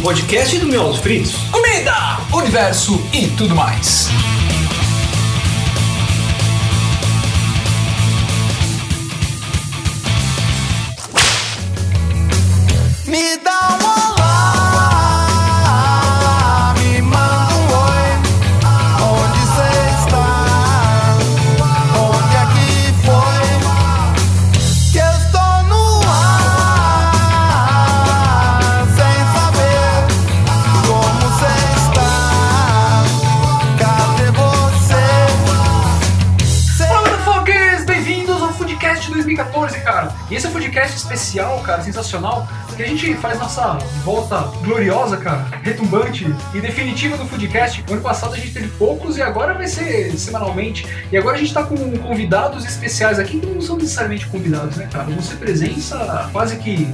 podcast do Miolos Fritos. Comida, universo e tudo mais. Esse é um Foodcast especial, cara, sensacional, que a gente faz nossa volta gloriosa, cara, retumbante e definitiva do Foodcast. Ano passado a gente teve poucos e agora vai ser semanalmente. E agora a gente tá com convidados especiais aqui, que não são necessariamente convidados, né, cara? Vão ser presença quase que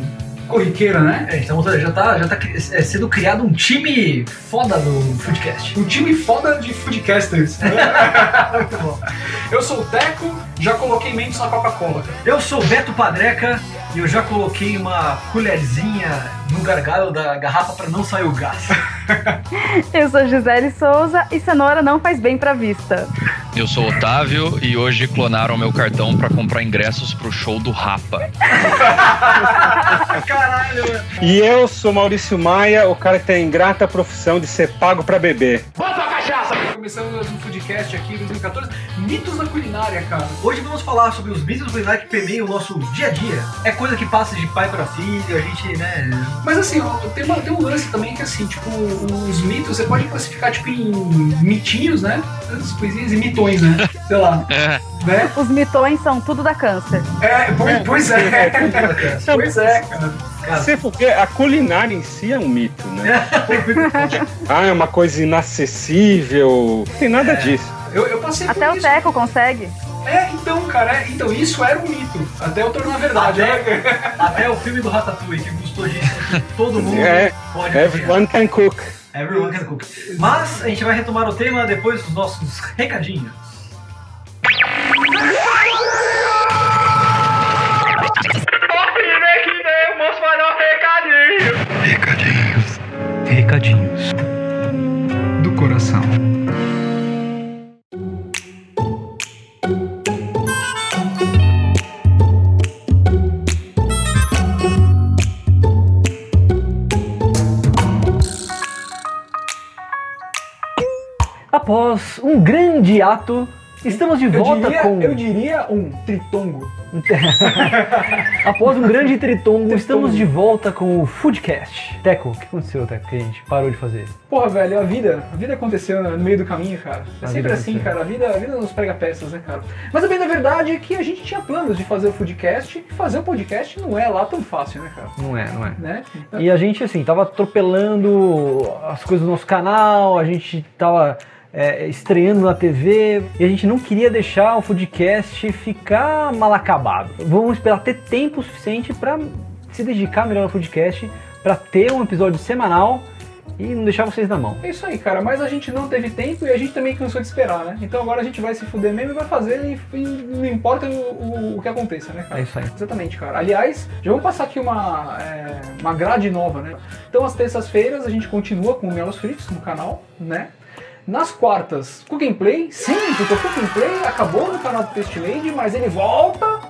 corriqueira, né? É, então já tá, já tá é, sendo criado um time foda do Foodcast. Um time foda de foodcasters. Muito bom. Eu sou o Teco, já coloquei mentos na Coca-Cola. Eu sou o Beto Padreca e eu já coloquei uma colherzinha no gargalo da garrafa pra não sair o gás. Eu sou Gisele Souza e cenoura não faz bem pra vista. Eu sou o Otávio e hoje clonaram meu cartão pra comprar ingressos pro show do Rapa. Caralho. E eu sou Maurício Maia, o cara que tem a ingrata profissão de ser pago pra beber. Começando mais um Foodcast aqui em 2014. Mitos da culinária, cara. Hoje vamos falar sobre os mitos culinários que permeiam o nosso dia a dia. É coisa que passa de pai pra filho, a gente, né... Mas assim, ó, tem, uma- tem um lance também que assim, tipo, os mitos você pode classificar tipo em mitinhos, né? As coisinhas e mitões, né? Sei lá, É, né? Os mitões são tudo da câncer. É, pois, pois é. pois é, cara. Cara, Se for ver, a culinária em si é um mito, né? Ah, é uma coisa inacessível. Não tem nada disso. Eu, eu passei Até o isso. Teco consegue. É, então, cara, é, então isso era um mito. Até eu tornar verdade. Até- né? Até o filme do Ratatouille, que gostou disso, que todo mundo É, pode. Everyone can cook. Everyone can cook. Mas a gente vai retomar o tema depois dos nossos recadinhos. Recadinhos. Do coração. Após um grande ato, estamos de Eu volta diria, com. eu diria um tritongo. Após um grande tritongo, estamos de volta com o Foodcast. Teco, o que aconteceu, Teco, que a gente parou de fazer? Porra, velho, a vida, a vida aconteceu no meio do caminho, cara. É A sempre assim, cara. A vida, a vida nos prega peças, né, cara? Mas a bem da verdade é que a gente tinha planos de fazer o Foodcast e fazer o podcast não é lá tão fácil, né, cara? Não é, não é. Né? E a gente, assim, tava atropelando as coisas do nosso canal, a gente tava é, estreando na TV e a gente não queria deixar o Foodcast ficar mal acabado. Vamos esperar ter tempo suficiente para se dedicar melhor ao Foodcast, para ter um episódio semanal e não deixar vocês na mão. É isso aí, cara. Mas a gente não teve tempo e a gente também cansou de esperar, né? Então agora a gente vai se fuder mesmo e vai fazer e, e não importa o, o- o que aconteça, né, cara? É isso aí. Exatamente, cara. Aliás, já vamos passar aqui uma, é, uma grade nova, né? Então, às terças-feiras, a gente continua com o Miolos Fritos no canal, né? Nas quartas, Cooking Play. Sim, porque o Cooking Play acabou no canal do Taste mas ele volta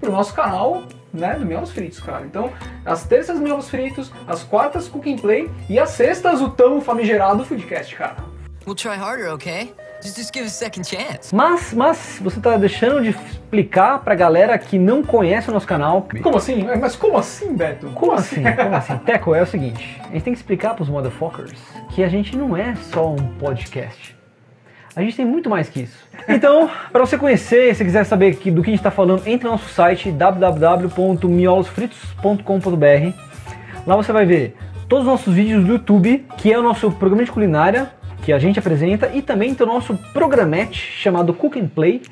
pro nosso canal, né? Do Miolos Fritos, cara. Então, às terças, Miolos Fritos. Às quartas, Cooking Play. E às sextas, o tão famigerado Foodcast, cara. We'll try harder, okay? Just, just give us a second chance. Mas, mas você tá deixando de explicar pra galera que não conhece o nosso canal. Como assim? É, Mas como assim, Beto? Como assim? Como assim? Teco, é o seguinte, a gente tem que explicar pros motherfuckers que a gente não é só um podcast. A gente tem muito mais que isso. Então, para você conhecer, se quiser saber que- do que a gente está falando, entre no nosso site www.miolosfritos.com.br. Lá você vai ver todos os nossos vídeos do YouTube, que é o nosso programa de culinária, que a gente apresenta, e também tem o nosso programete chamado Cook and Play,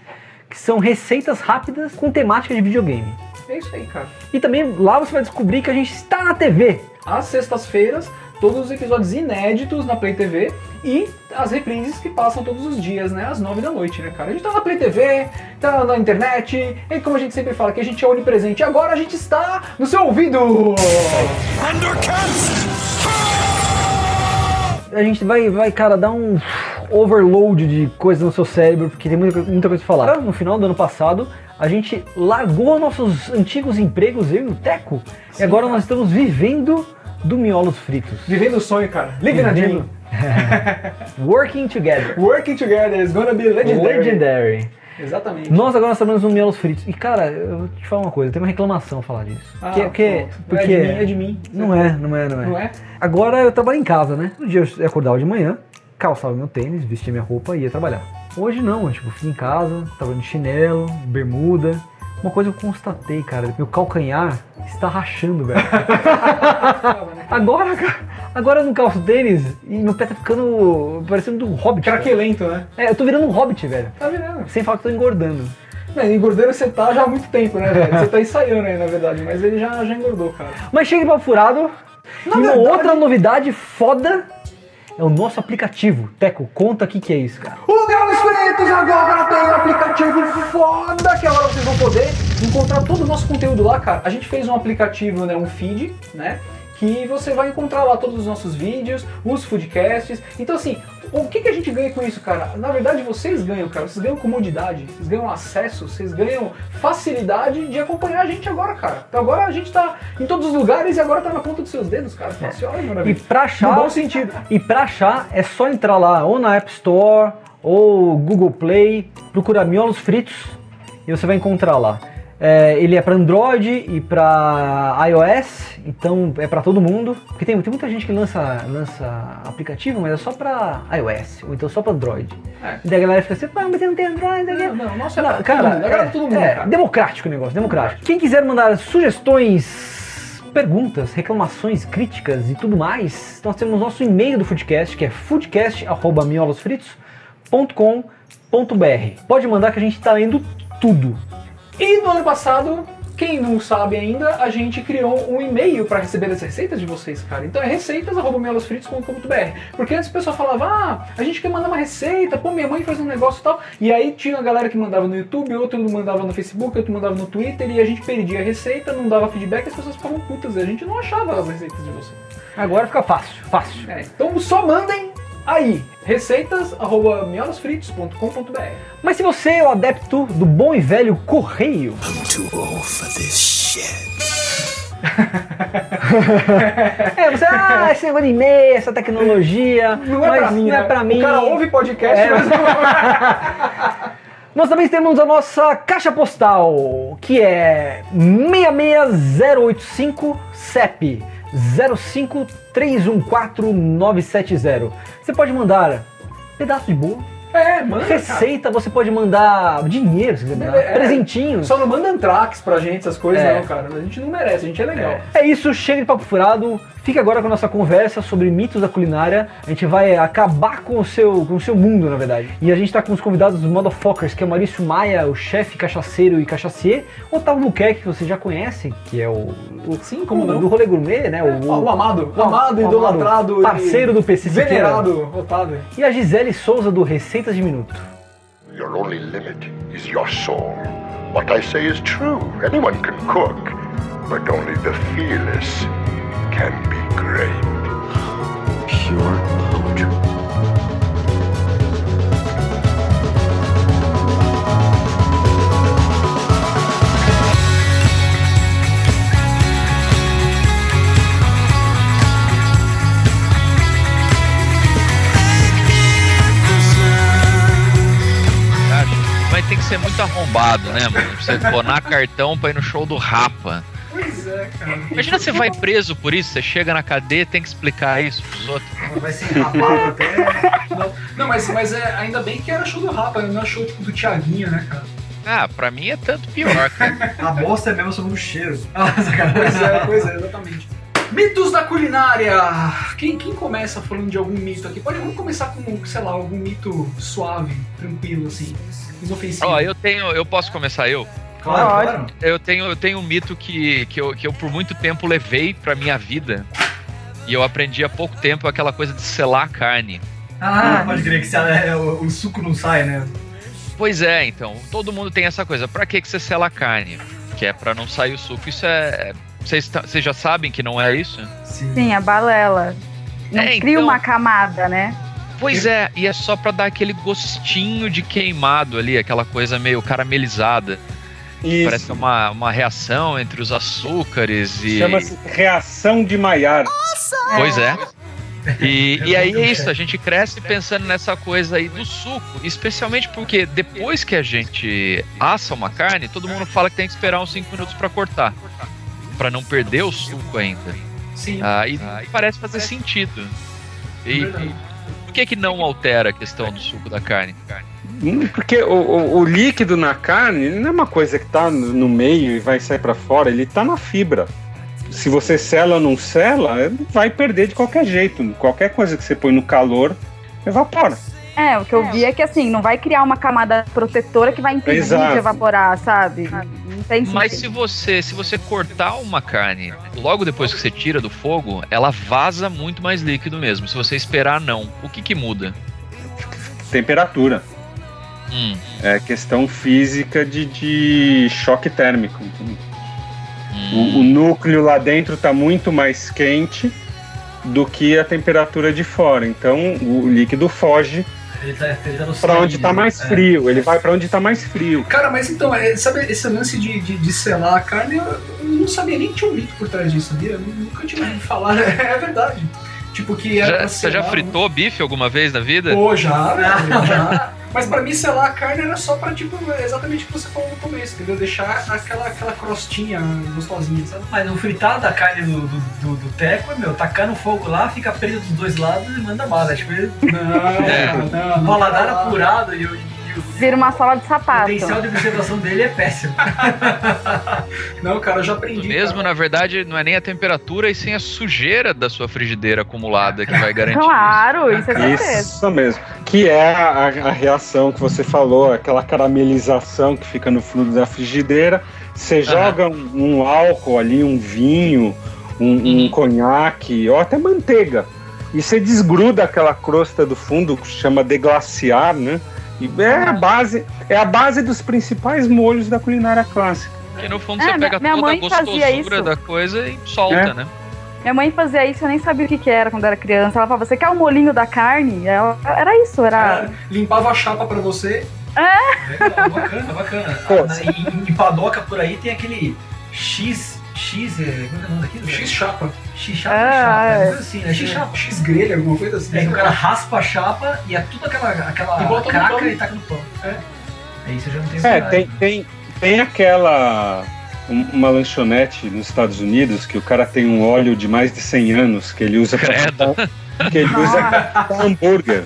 que são receitas rápidas com temática de videogame. É isso aí, cara. E também lá você vai descobrir que a gente está na TV. Às sextas-feiras, todos os episódios inéditos na Play TV e as reprises que passam todos os dias, né? Às nove da noite, né, cara? A gente tá na Play TV, tá na internet, e como a gente sempre fala que a gente é onipresente, agora a gente está no seu ouvido! Undercut! A gente vai, vai, cara, dar um overload de coisa no seu cérebro, porque tem muita, muita coisa pra falar. No final do ano passado, a gente largou nossos antigos empregos, eu e o Teco, e agora nós estamos vivendo do miolos fritos. Vivendo o sonho, cara. A dream. Working together. Working together is gonna be legendary. Legendary. Exatamente. Nós agora nós trabalhamos no miolos fritos. E cara, eu vou te falar uma coisa, tem uma reclamação a falar disso. Ah, que, que, pronto. porque É de mim, é de mim. Não é, não é, não é. Não é? Agora eu trabalho em casa, né? No dia eu acordava de manhã, calçava meu tênis, vestia minha roupa e ia trabalhar. Hoje não, eu, tipo, fico em casa, trabalhando de chinelo, bermuda. Uma coisa que eu constatei, cara, meu calcanhar está rachando, velho. agora, cara, agora não calço tênis e meu pé tá ficando parecendo um hobbit. Craquelento, né? É, eu tô virando um hobbit, velho. Tá virando. Sem falar que eu tô engordando. Não, engordando você tá já há muito tempo, né, velho? Você tá ensaiando aí, na verdade, mas ele já, já engordou, cara. Mas chega para furado. e uma verdade- outra novidade foda é o nosso aplicativo. Teco, conta o que, que é isso, cara. O Meus Fritos agora tem um aplicativo foda que agora vocês vão poder encontrar todo o nosso conteúdo lá, cara. A gente fez um aplicativo, né, um feed, né, que você vai encontrar lá todos os nossos vídeos, os foodcasts. Então assim, o que, que a gente ganha com isso, cara? Na verdade, vocês ganham, cara. Vocês ganham comodidade, vocês ganham acesso, vocês ganham facilidade de acompanhar a gente agora, cara. Então agora a gente tá em todos os lugares e agora tá na ponta dos seus dedos, cara. Fácil, olha, E maravilha. pra achar. No bom sentido. E pra achar é só entrar lá ou na App Store ou Google Play, procura miolos fritos e você vai encontrar lá. É, ele é para Android e para iOS, então é para todo mundo. Porque tem, tem muita gente que lança, lança aplicativo, mas é só para iOS, ou então só para Android. É. E daí a galera fica assim, "Pá, mas você não tem Android, não sei o quê." Não, nossa, é Não, pra cara, todo mundo, agrada é, todo mundo, é, cara. democrático o negócio, democrático. Quem quiser mandar sugestões, perguntas, reclamações, críticas e tudo mais, nós temos nosso e-mail do Foodcast, que é foodcast.miolosfritos.com.br. Pode mandar que a gente tá lendo tudo. E no ano passado, quem não sabe ainda, a gente criou um e-mail para receber as receitas de vocês, cara. Então é receitas@melosfritos.com.br. Porque antes o pessoal falava: "Ah, a gente quer mandar uma receita, pô, minha mãe faz um negócio e tal". E aí tinha a galera que mandava no YouTube, outro mandava no Facebook, outro mandava no Twitter e a gente perdia a receita, não dava feedback, as pessoas ficavam putas, e a gente não achava as receitas de vocês. Agora fica fácil, fácil. É, então só mandem aí, receitas@miolosfritos.com.br. Mas se você é o adepto do bom e velho correio, Too old for this shit. é, você, ah, esse negócio de e-mail, essa tecnologia, Não é mas pra mim, não é né? pra mim. O cara ouve podcast, É. mas não Nós também temos a nossa caixa postal, que é 66085 CEP 05314-970. Você pode mandar pedaço de bolo, É, manda, cara. receita, você pode mandar dinheiro, se quiser mandar, É, presentinhos. Só não manda antrax pra gente, essas coisas, É. não, cara. A gente não merece, a gente é legal. É isso, chega de papo furado. Fique agora com a nossa conversa sobre mitos da culinária. A gente vai acabar com o seu, com o seu mundo, na verdade. E a gente tá com os convidados dos Motherfuckers, que é o Maurício Maia, o chefe cachaceiro e cachacier. O Otávio Buquerque, que vocês já conhecem, que é o, o Sim, como o não? do rolê gourmet, né? O, o amado, o amado, o idolatrado, parceiro e do PC venerado, Otávio. E a Gisele Souza, do Receitas de Minuto. Your only limit is your soul. What I say is true. Anyone can cook, but only the fearless can be great. Pure poetry. Vai ter que ser muito arrombado, né, mano? Você bonar cartão pra ir no show do Rapa. Pois é, cara. Imagina você vai preso por isso, você chega na cadeia e tem que explicar isso pros outros. Vai ser rapado até. Não, não mas, mas é, ainda bem que era show do Rapa, não é show tipo, do Thiaguinho, né, cara? Ah, pra mim é tanto pior, cara. A bosta é mesmo sobre o cheiro. Pois é, pois é, exatamente. Mitos da culinária! Quem, quem começa falando de algum mito aqui? Pode, vamos começar com, sei lá, algum mito suave, tranquilo, assim, inofensivo. Ó, eu tenho. Eu posso começar eu? Claro, claro. Eu tenho, eu tenho um mito que, que, eu, que eu por muito tempo levei pra minha vida. E eu aprendi há pouco tempo aquela coisa de selar a carne. Ah, pode crer que se é, o, o suco não sai, né? Pois é, então, todo mundo tem essa coisa. Pra que, que você sela a carne? Que é pra não sair o suco. Isso é. Vocês já sabem que não é isso? Sim. Sim, a balela. Não É, cria então- uma camada, né? Pois é, e é só pra dar aquele gostinho de queimado ali, aquela coisa meio caramelizada. Isso. Parece uma, uma reação entre os açúcares e. Chama-se reação de Maillard. Pois é. E, e aí é isso, a gente cresce pensando nessa coisa aí do suco, especialmente porque depois que a gente assa uma carne, todo mundo fala que tem que esperar uns 5 minutos pra cortar, Pra não perder o suco ainda. Sim. Ah, e, e parece fazer sentido. E, e por que que não altera a questão do suco da carne? Porque o, o- o líquido na carne não é uma coisa que tá no meio e vai sair pra fora, ele tá na fibra. Se você sela ou não sela, vai perder de qualquer jeito. Qualquer coisa que você põe no calor, evapora. É, o que eu vi é que assim, não vai criar uma camada protetora que vai impedir Exato. de evaporar, sabe? Não tem Mas sentido. se você, se você cortar uma carne, logo depois que você tira do fogo, ela vaza muito mais líquido mesmo. Se você esperar, não. O que que muda? Temperatura. Hum, É questão física de, de choque térmico. hum. O, o núcleo lá dentro está muito mais quente do que a temperatura de fora. Então o líquido foge Ele tá, tá para onde está mais É. frio. Ele vai para onde está mais frio. Cara, mas então, é, sabe esse lance de, de, de selar a carne, eu, eu não sabia nem que tinha um mito por trás disso, sabia? Eu nunca tinha ouvido falar, é verdade. Tipo que era Já- você já fritou bife alguma vez na vida? Pô, já, velho, já. Mas pra mim, selar a carne era só pra, tipo, exatamente o que você falou no começo, entendeu? Deixar aquela, aquela crostinha gostosinha, sabe? Mas no fritar da carne do, do, do, do teco é, meu, tacar no fogo lá, fica preso dos dois lados e manda bala. Tipo, ele- Não, É. não, o não. paladar não. apurado e o, e o Vira uma sala de sapato. potencial de observação dele é péssimo. Não, cara, eu já aprendi. Mesmo, cara. na verdade, não é nem a temperatura, e sim a sujeira da sua frigideira acumulada que vai garantir isso. Claro, isso é certeza. Isso mesmo. Que é a, a reação que você falou, aquela caramelização que fica no fundo da frigideira. Você joga um, um álcool ali, um vinho, um, um Uhum. conhaque, ou até manteiga. E você desgruda aquela crosta do fundo, que chama deglaciar, né? E é a base, é a base dos principais molhos da culinária clássica. Porque no fundo É, você minha- pega minha toda a mãe fazia gostosura isso. da coisa e solta, É. né? Minha mãe fazia isso, eu nem sabia o que, que era quando era criança. Ela falava, você quer o molinho da carne? Ela- era isso, era. Cara, limpava a chapa pra você. Legal, bacana, bacana. Pô, Ah, na- em, em padoca por aí tem aquele X. X. é, Como é que é o nome daquilo? X chapa. X chapa, Ah, chapa. é. É coisa assim, né? X chapa. X grelha, alguma coisa assim. É que o cara raspa a chapa e é tudo aquela, aquela E bota pão. e taca no pão. É. É isso, eu já não tenho É, coragem. tem, tem, tem aquela. um- Uma lanchonete nos Estados Unidos que o cara tem um óleo de mais de 100 anos que ele usa para que ele usa pra hambúrguer.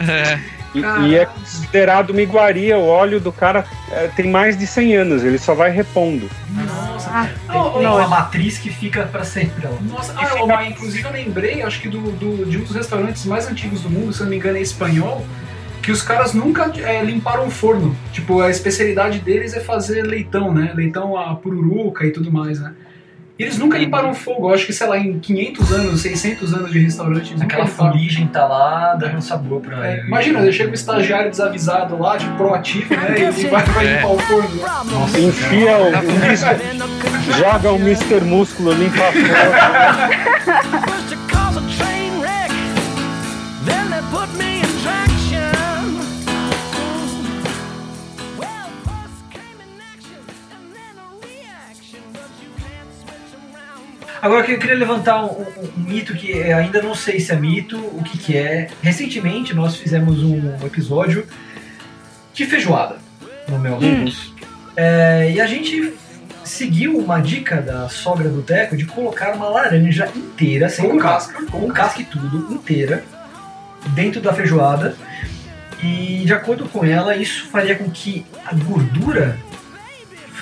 É. E, e é considerado uma iguaria. O óleo do cara é, tem mais de 100 anos, ele só vai repondo. Nossa, Ah, tem, não, tem não. uma matriz que fica pra sempre. Nossa, ah, fica- inclusive eu lembrei, acho que do, do- de um dos restaurantes mais antigos do mundo, se eu não me engano é espanhol, que os caras nunca é, limparam o forno. Tipo, a especialidade deles é fazer leitão, né? Leitão a pururuca e tudo mais, né? E eles nunca limparam o fogo. Eu acho que, sei lá, em 500 anos, 600 anos de restaurante, eles nunca Aquela limparam. fuligem tá lá, dando sabor pra É, imagina, chega um estagiário desavisado lá, tipo, proativo, né? E ele vai, vai É. limpar o forno. né? Enfia o, o Mr. joga o Mr. Músculo limpa a. Agora eu queria levantar um, um- um mito que é, ainda não sei se é mito, o que, que é. Recentemente nós fizemos um episódio de feijoada no Mel Luz. É, e a gente seguiu uma dica da sogra do Teco de colocar uma laranja inteira, sem Com casca. com casca e tudo, inteira, dentro da feijoada. E de acordo com ela, isso faria com que a gordura,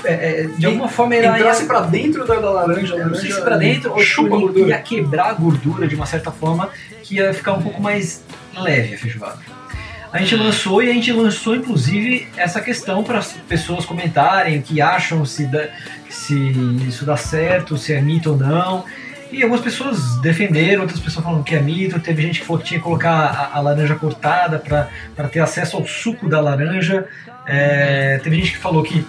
é, é, de alguma forma, ela Entrasse ia- pra dentro da, da laranja. não sei se pra dentro ou chupa tipo, gordura. ia quebrar a gordura de uma certa forma que ia ficar um pouco mais leve a feijoada. A gente lançou e a gente lançou inclusive essa questão para as pessoas comentarem o que acham, se, dá- se isso dá certo, se é mito ou não. E algumas pessoas defenderam, outras pessoas falaram que é mito. Teve gente que falou que tinha que colocar a, a laranja cortada para ter acesso ao suco da laranja. É, teve gente que falou que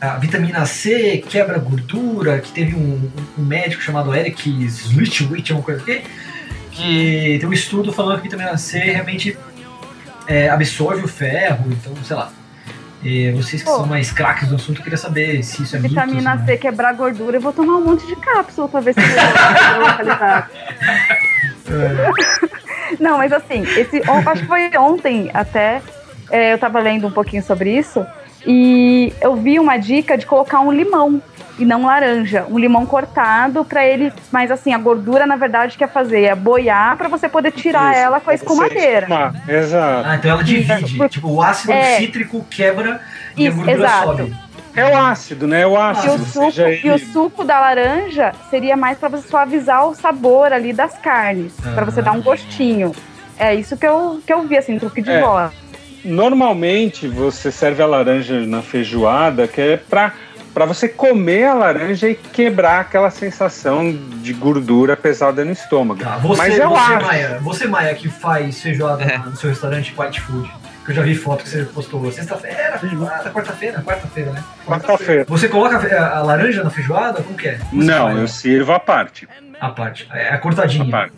a vitamina C quebra gordura, que teve um, um médico chamado Eric Slitwich, uma coisa assim, que tem um estudo falando que vitamina C realmente é, absorve o ferro, então, sei lá. E vocês que Pô. são mais craques do assunto, eu queria saber se isso é mito. Vitamina se não C é. quebrar gordura, eu vou tomar um monte de cápsula pra ver se eu vou localizar. Não, mas assim, esse, acho que foi ontem até, é, eu tava lendo um pouquinho sobre isso, e eu vi uma dica de colocar um limão e não laranja. Um limão cortado pra ele, mas assim, a gordura, na verdade, quer fazer é boiar pra você poder tirar Isso, ela com a você escumadeira. Exato. Ah, então ela divide. tipo, o ácido É. cítrico quebra e a Isso, gordura exato. sobe. É o ácido, né? É o E o, ácido. suco, e o suco da laranja seria mais pra você suavizar o sabor ali das carnes, pra você Ah. dar um gostinho. É isso que eu, que eu vi, assim, truque de É. bola. Normalmente você serve a laranja na feijoada, que é pra, pra você comer a laranja e quebrar aquela sensação de gordura pesada no estômago. Tá, você, Mas é o você, ácido. Maia, você, Maia, que faz feijoada É. no seu restaurante White Food, que eu já vi foto que você postou sexta-feira, feijoada, quarta-feira, quarta-feira, né? Quarta-feira. Você coloca a, a laranja na feijoada? Como que é? Você Não, eu sirvo a parte. A parte, é a cortadinha. A parte.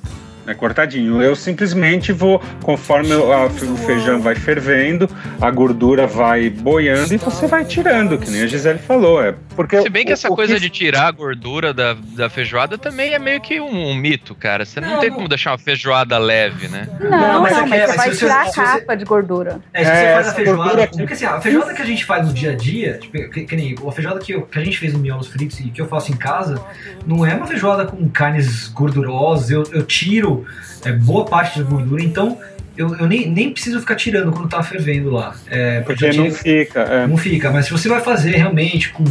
É cortadinho. Eu simplesmente vou, conforme o a- o feijão vai fervendo, a gordura vai boiando e você vai tirando, que nem a Gisele falou. É porque Se bem que o- essa o coisa que- de tirar a gordura da, da feijoada também é meio que um, um mito, cara. Você não, Não, tem não. como deixar uma feijoada leve, né? Não, não, mas mas, é é, você mas vai você- tirar se a você- capa de gordura. É, se É, você faz a feijoada. Porque assim, a feijoada que a gente faz no dia a dia, tipo, que, que nem a feijoada que, eu- que a gente fez no miolos fritos e que eu faço em casa, não é uma feijoada com carnes gordurosas. Eu, eu tiro é, boa parte da gordura, então eu, eu nem, nem preciso ficar tirando quando tá fervendo lá. É, Porque eu não fica. é. não fica, mas se você vai fazer realmente com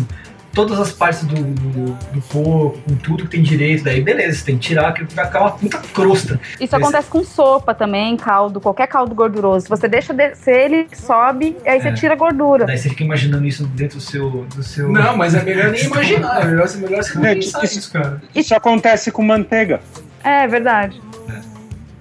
todas as partes do, do, do porco, com tudo que tem direito, daí beleza, você tem que tirar, que vai ficar uma puta crosta. Isso Esse- acontece com sopa também, caldo, qualquer caldo gorduroso. Você deixa descer, ele sobe e aí você É. tira a gordura. Daí você fica imaginando isso dentro do seu. Do seu... Não, mas é melhor nem imaginar. É melhor, é melhor você não É, pensar isso- nisso, cara. Isso acontece com manteiga. É verdade.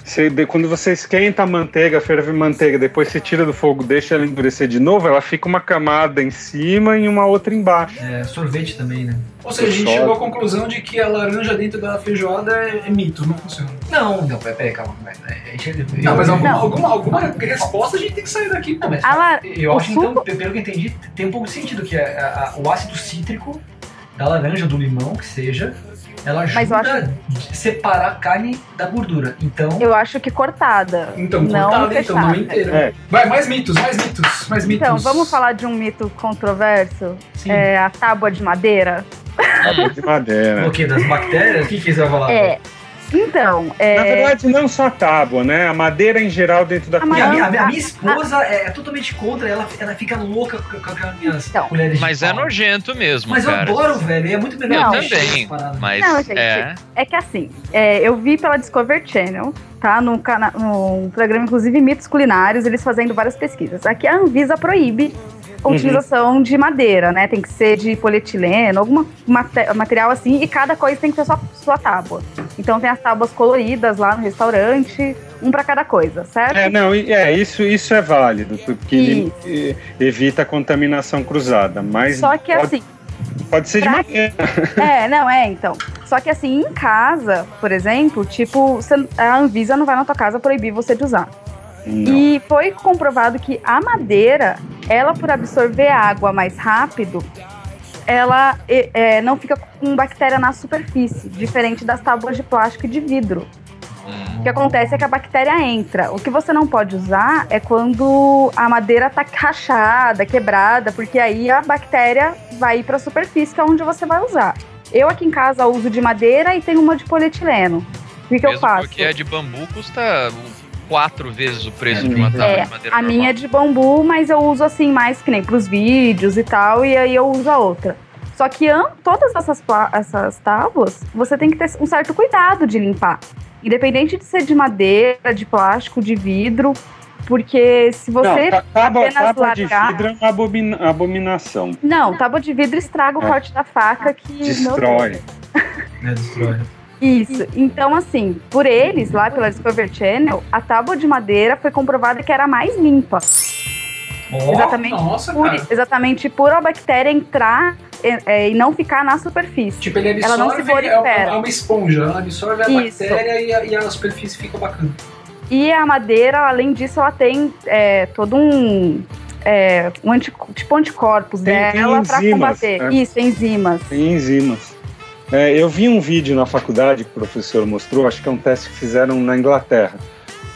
Você- de- quando você esquenta a manteiga, ferve manteiga, depois você tira do fogo, deixa ela endurecer de novo, ela fica uma camada em cima e uma outra embaixo. É, sorvete também, né? Ou seja, a gente chegou à conclusão de que a laranja dentro da feijoada é, é mito, não funciona. Não, não, peraí, peraí, calma. a gente- Não, mas alguma, Não. alguma, alguma resposta a gente tem que sair daqui. Não, mas A la- eu o acho então, suco- pelo que eu entendi, tem um pouco de sentido que é a- a- o ácido cítrico da laranja, do limão, que seja, ela Mas eu ajuda a separar a carne da gordura. Então, Eu acho que cortada. Então, não cortada, então, fechada. não inteiro. É. Vai, mais mitos, mais mitos, mais mitos. Então, vamos falar de um mito controverso? Sim. É a tábua de madeira. Tábua de madeira. o que? Das bactérias? O que, que você vai falar? É. Então, Na é. verdade, não só a tábua, né? A madeira em geral dentro da A a, cozinha. minha, a minha- a minha esposa é, é totalmente contra, ela, ela fica louca com, com as minhas Então. colheres Mas de é pau. nojento mesmo, Mas eu cara. adoro, velho, é muito melhor. Eu também, mas Não, gente, é. É que assim, é, eu vi pela Discovery Channel, tá? No, cana no programa, inclusive, Mitos Culinários, eles fazendo várias pesquisas. Aqui a Anvisa proíbe a Uhum. utilização de madeira, né? Tem que ser de polietileno, algum material assim, e cada coisa tem que ter sua, sua tábua. Então tem as tábuas coloridas lá no restaurante, um pra cada coisa, certo? É, não, é, isso, isso é válido, porque ele evita a contaminação cruzada, mas Só que pode, assim, pode ser de madeira. É, não, é, então. Só que assim, em casa, por exemplo, tipo, a Anvisa não vai na tua casa proibir você de usar. Não. E foi comprovado que a madeira, ela por absorver água mais rápido, ela é, não fica com bactéria na superfície, diferente das tábuas de plástico e de vidro. O que acontece é que a bactéria entra. O que você não pode usar é quando a madeira tá rachada, quebrada, porque aí a bactéria vai para a superfície, que é onde você vai usar. Eu aqui em casa uso de madeira e tenho uma de polietileno. O que, que eu faço? porque a de bambu custa quatro vezes o preço É, de uma tábua É, de madeira a minha é normal. de bambu, mas eu uso assim mais que nem pros vídeos e tal, e aí eu uso a outra. Só que todas essas, essas tábuas, você tem que ter um certo cuidado de limpar. Independente de ser de madeira, de plástico, de vidro, porque se você. não, tá- tábua, apenas tábua de vidro é uma abomina- abominação. Não, tábua de vidro estraga o É. corte da faca que. Destrói. Né, destrói. Isso. Então, assim, por eles, lá pela Discovery Channel, a tábua de madeira foi comprovada que era mais limpa. Ó, Exatamente. Nossa, Por- cara. exatamente por a bactéria entrar é, é, e não ficar na superfície. Tipo, ele absorve, Ela não se é, prolifera. é uma esponja, ela absorve a Isso. bactéria e a, e a superfície fica bacana. E a madeira, além disso, ela tem é, todo um. é, um anti, tipo anticorpos Tem- dela para combater. é. Isso, enzimas. Tem enzimas. É, eu vi um vídeo na faculdade que o professor mostrou, acho que é um teste que fizeram na Inglaterra.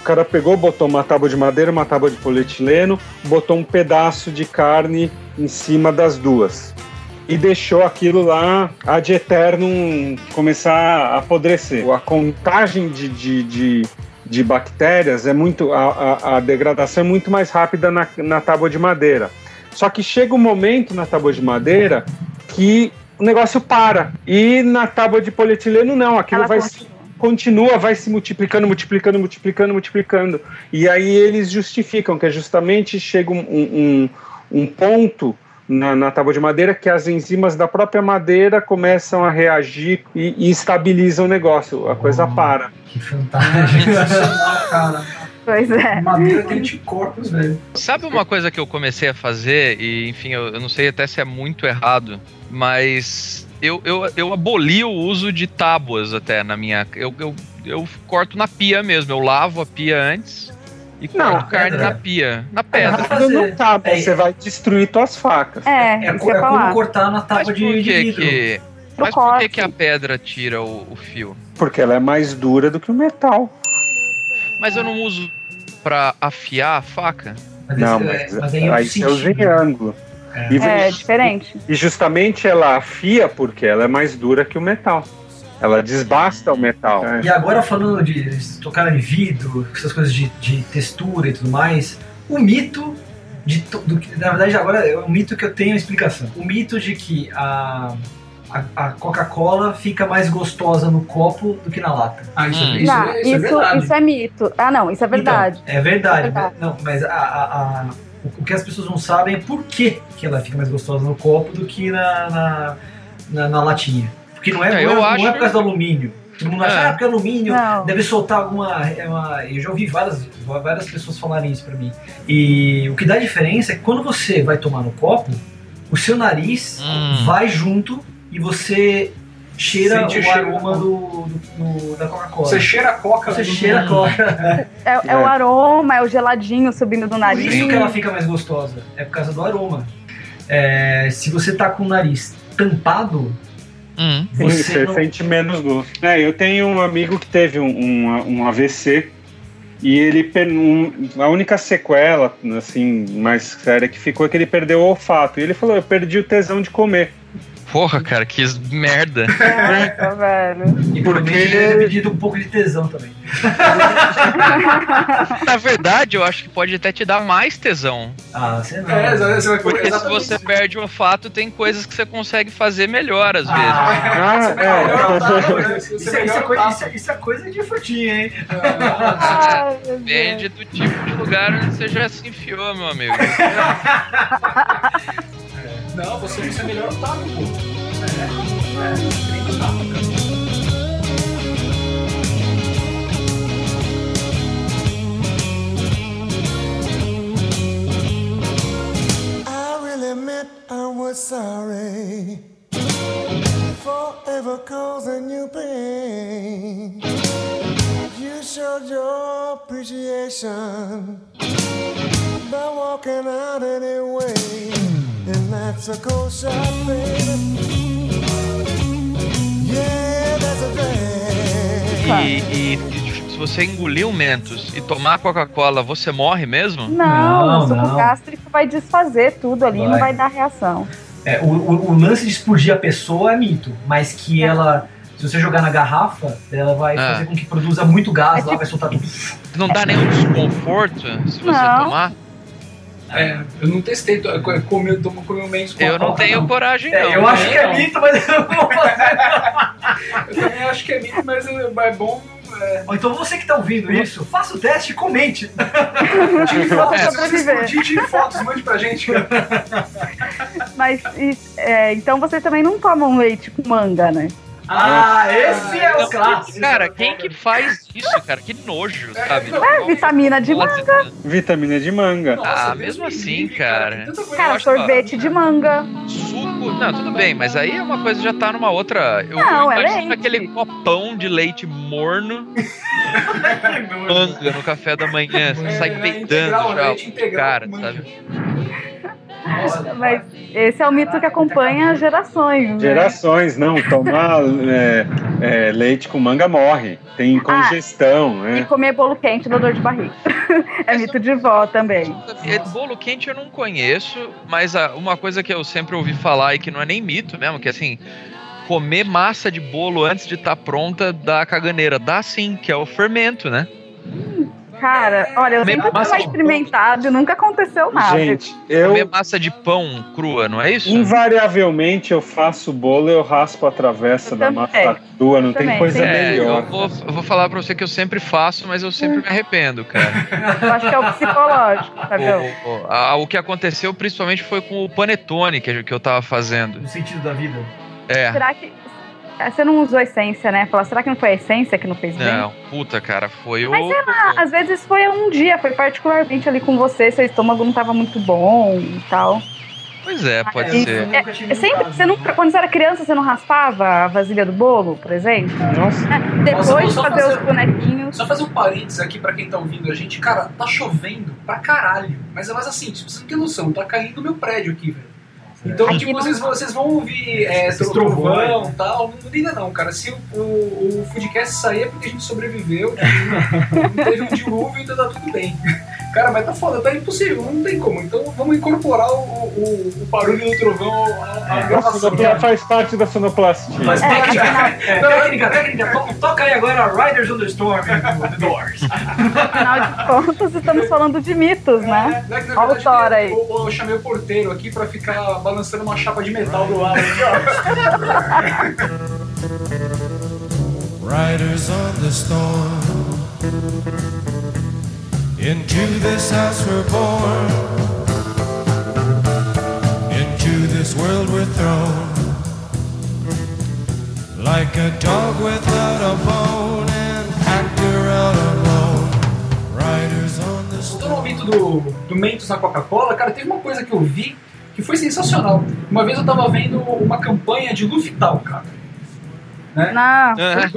O cara pegou, botou uma tábua de madeira, uma tábua de polietileno, botou um pedaço de carne em cima das duas. E deixou aquilo lá ad eternum começar a apodrecer. A contagem de, de, de, de bactérias é muito. A, a, a degradação é muito mais rápida na, na tábua de madeira. Só que chega um momento na tábua de madeira que o negócio para. E na tábua de polietileno, não. Aquilo Ela vai continua. se continua, vai se multiplicando, multiplicando, multiplicando, multiplicando. E aí eles justificam que é justamente chega um, um, um ponto na, na tábua de madeira que as enzimas da própria madeira começam a reagir e, e estabilizam o negócio. A coisa para. Que fantástico. Pois é. Madeira tem anticorpos, velho. Sabe uma coisa que eu comecei a fazer, e enfim, eu, eu não sei até se é muito errado, mas eu, eu, eu aboli o uso de tábuas até na minha. Eu, eu, eu corto na pia mesmo, eu lavo a pia antes e Não, corto carne pedra. na pia. Na pedra. fazer. Não tá, É. você vai destruir tuas facas. É, É, é como cortar na Mas tábua por de, de que vidro. que. Mas por que, que a pedra tira o, o fio? Porque ela é mais dura do que o metal. Mas eu não uso pra afiar a faca? Mas Não, esse- mas mas aí é aí usa em sentido. ângulo. É. E, É diferente. e justamente ela afia porque ela é mais dura que o metal. Ela desbasta o metal. E agora falando de tocar em vidro, essas coisas de, de textura e tudo mais, o mito de do na verdade agora é um mito que eu tenho explicação. O mito de que a a, a Coca-Cola fica mais gostosa no copo do que na lata. Ah, isso, Hum. isso, Não, é, isso, isso, é verdade. isso é mito. Ah, não, isso é verdade. Então, é verdade. É verdade. mas- Não, mas a, a- a- o- que as pessoas não sabem é por que, que ela fica mais gostosa no copo do que na, na, na- na latinha. Porque não é, É, não, é, eu não acho- é por causa do alumínio. Todo mundo acha, É. ah, porque alumínio Não. deve soltar alguma. é uma- eu já ouvi várias, várias pessoas falarem isso pra mim. E o que dá diferença é que quando você vai tomar no copo, o seu nariz Hum. vai junto e você cheira Sente o o cheiro aroma da do, do- do- da Coca-Cola. Você cheira a coca. Você do- cheira a Coca. É, é o É. aroma, é o geladinho subindo do Por nariz. isso que ela fica mais gostosa. É por causa do aroma. É, se você tá com o nariz tampado, Hum. Sim, você você não... sente menos gosto. É, eu tenho um amigo que teve um, um, um AVC e ele um- a única sequela assim mais séria que ficou é que ele perdeu o olfato. E ele falou: eu perdi o tesão de comer. Porra, cara, que merda. Nossa, velho. E Porque- provavelmente ele ter pedido um pouco de tesão também. Na verdade, eu acho que pode até te dar mais tesão. Ah, você não. É, você vai Porque se exatamente. você perde o olfato, tem coisas que você consegue fazer melhor às vezes. Ah, Você é- isso é coisa, tato. isso, é- isso é coisa de frutinha, hein? Deus. Depende do tipo de lugar onde você já se enfiou, meu amigo. Não, você, você melhora o tato, pô. É, é, treina o tato, cara. I really meant I was sorry for ever causing you pain. You showed your appreciation by walking out anyway, and that's a cold shot, baby. Yeah, that's a drag. E, e- se você engolir um Mentos e tomar Coca-Cola, você morre mesmo? Não, Não, o suco não. gástrico vai desfazer tudo ali, não Vai. vai dar reação. É, o, o- o lance de explodir a pessoa é mito, mas que ela, se você jogar na garrafa, ela vai Ah. fazer com que produza muito gás É lá, tipo- vai soltar tudo. Não dá nenhum desconforto se você Não. tomar? É, eu não testei, tô- eu comi, tô comendo menos com Eu não coca, tenho coragem, É, não. eu acho que é não. mito, mas eu não vou fazer. Eu também acho que é mito, mas é bom. É, então você que tá ouvindo isso, faça o teste e comente. tire fotos, É. se você explodir, tire fotos, mande pra gente. Mas e- é, então vocês também não tomam leite com manga, né? Ah, esse é o Não, clássico. Cara, quem que faz isso, cara? Que nojo, sabe? não, É, vitamina de manga. Vitamina de manga. Nossa, Ah, mesmo me assim, cara. Cara, sorvete de manga. Suco. Não, tudo bem, mas aí é uma coisa que já tá numa outra. Eu, Não, eu é imagino leite. aquele copão de leite morno, manga no café da manhã. Você sai É, peidando já cara, sabe? Mas esse é o mito que acompanha gerações. né? Gerações, não. Tomar é, é, leite com manga morre. Tem congestão, E né? comer bolo quente dá dor de barriga. é mito de vó também. É, Bolo quente eu não conheço, mas ah, uma coisa que eu sempre ouvi falar e que não é nem mito mesmo, que assim, comer massa de bolo antes de estar pronta dá caganeira. Dá sim, que é o fermento, né? Cara, olha, eu sempre massa fui experimentado e nunca aconteceu nada. Gente, eu Comer massa de pão crua, não é isso? invariavelmente eu faço bolo, eu raspo a travessa Eu da também. massa crua, não tem Também, coisa. É, eu melhor. vou, eu vou falar pra você que eu sempre faço, mas eu sempre me arrependo, cara. Eu acho que é o psicológico, sabe? O, o- a- o que aconteceu principalmente foi com o panetone que, que eu tava fazendo. No sentido da vida. É. Será que. Você não usou essência, né? Falar, será que não foi a essência que não fez bem? Não, puta, cara, foi o. Mas sei lá, às vezes foi um dia, foi particularmente ali com você, seu estômago não tava muito bom e tal. Pois é, pode E- ser. tive É, sempre, caso, você não, né? quando você era criança, você não raspava a vasilha do bolo, por exemplo? Nossa, Depois vou de fazer fazer- os bonequinhos. Só fazer um parênteses aqui pra quem tá ouvindo a gente. Cara, tá chovendo pra caralho. Mas é mais assim, tipo, você não tem noção, tá caindo no meu prédio aqui, velho. Então, Aqui tipo, vocês, vão- vocês vão ouvir é, trovão e tal. Não, não liga não, cara. Se o, o, o Foodcast sair é porque a gente sobreviveu. tipo, não teve um dilúvio, então tá tudo bem. Cara, mas tá foda, tá impossível, não tem como. Então vamos incorporar o, o, o barulho do trovão à, a gravação. faz parte da sonoplastia. Mas É, técnica, É, é, técnica, técnica, to- toca aí agora Riders on the Storm do The Doors. Afinal de contas, estamos falando de mitos, né? É, né, que na Olha o Thor aí. Eu, eu chamei o porteiro aqui pra ficar balançando uma chapa de metal do lado. Riders on the storm. Into this house we're born. Into this world we're thrown. Like a dog without a bone, and actor out alone. Riders on the storm. ao mito do, do Mentos na Coca-Cola, cara, teve uma coisa que eu vi que foi sensacional. Uma vez eu tava vendo uma campanha de Luftal, cara. Né? Não.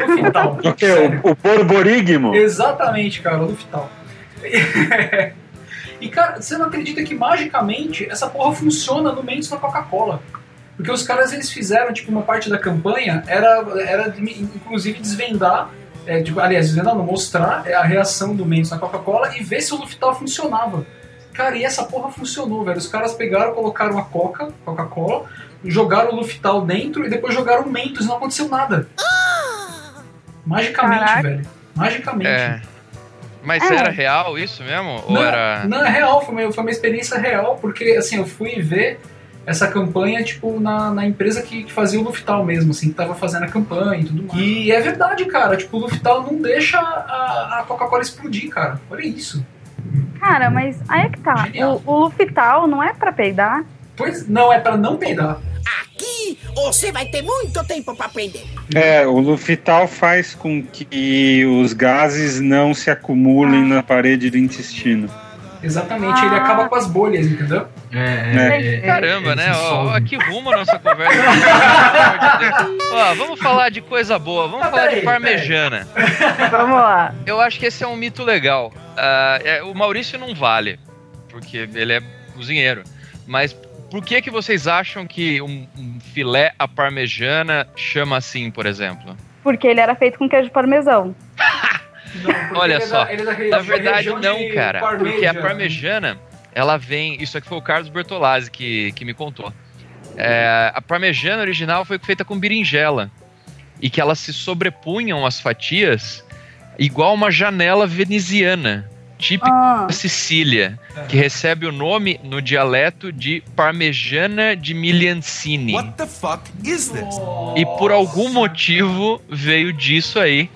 Luftal. O que? O, o borborigmo? Exatamente, cara, Luftal. E, cara, você não acredita que magicamente essa porra funciona no Mentos na Coca-Cola? Porque os caras eles fizeram, tipo, uma parte da campanha era, era inclusive desvendar, é, tipo, aliás, desvendar, não, mostrar é, a reação do Mentos na Coca-Cola e ver se o Luftal funcionava. Cara, e essa porra funcionou, velho. Os caras pegaram, colocaram a Coca, Coca-Cola, jogaram o Luftal dentro e depois jogaram o Mentos e não aconteceu nada. Magicamente, Caraca. velho. Magicamente. é. Mas É. era real isso mesmo? Ou Não, era. não, é real, foi uma, foi uma experiência real, porque assim, eu fui ver essa campanha, tipo, na, na empresa que, que fazia o Luftal mesmo, assim, que tava fazendo a campanha e tudo mais. E é verdade, cara, tipo, o Luftal não deixa a, a Coca-Cola explodir, cara. Olha isso. Cara, mas aí é que tá. Genial. O, o Lufital não é pra peidar. Pois não, é pra não peidar. Aqui você vai ter muito tempo pra aprender. É, o Lufital faz com que os gases não se acumulem na parede do intestino. Exatamente, Ah. ele acaba com as bolhas, entendeu? É, Caramba, né? Ó, ó, que rumo a nossa conversa. Ó, vamos falar de coisa boa, vamos Ah, falar de parmejana. Vamos lá. Eu acho que esse é um mito legal. É, o Maurício não vale, porque ele é cozinheiro. Mas por que que vocês acham que um, um filé à parmejana chama assim, por exemplo? Porque ele era feito com queijo parmesão. Não, Olha é só, da- é da re- Na verdade, não, cara. Porque a parmejana, ela vem. Isso aqui foi o Carlos Bertolazzi que, que me contou. É, a parmejana original foi feita com berinjela. E que elas se sobrepunham as fatias igual uma janela veneziana, típica Ah, da Sicília, que recebe o nome no dialeto de Parmejana di Migliancini. What the fuck is this? E por algum motivo veio disso aí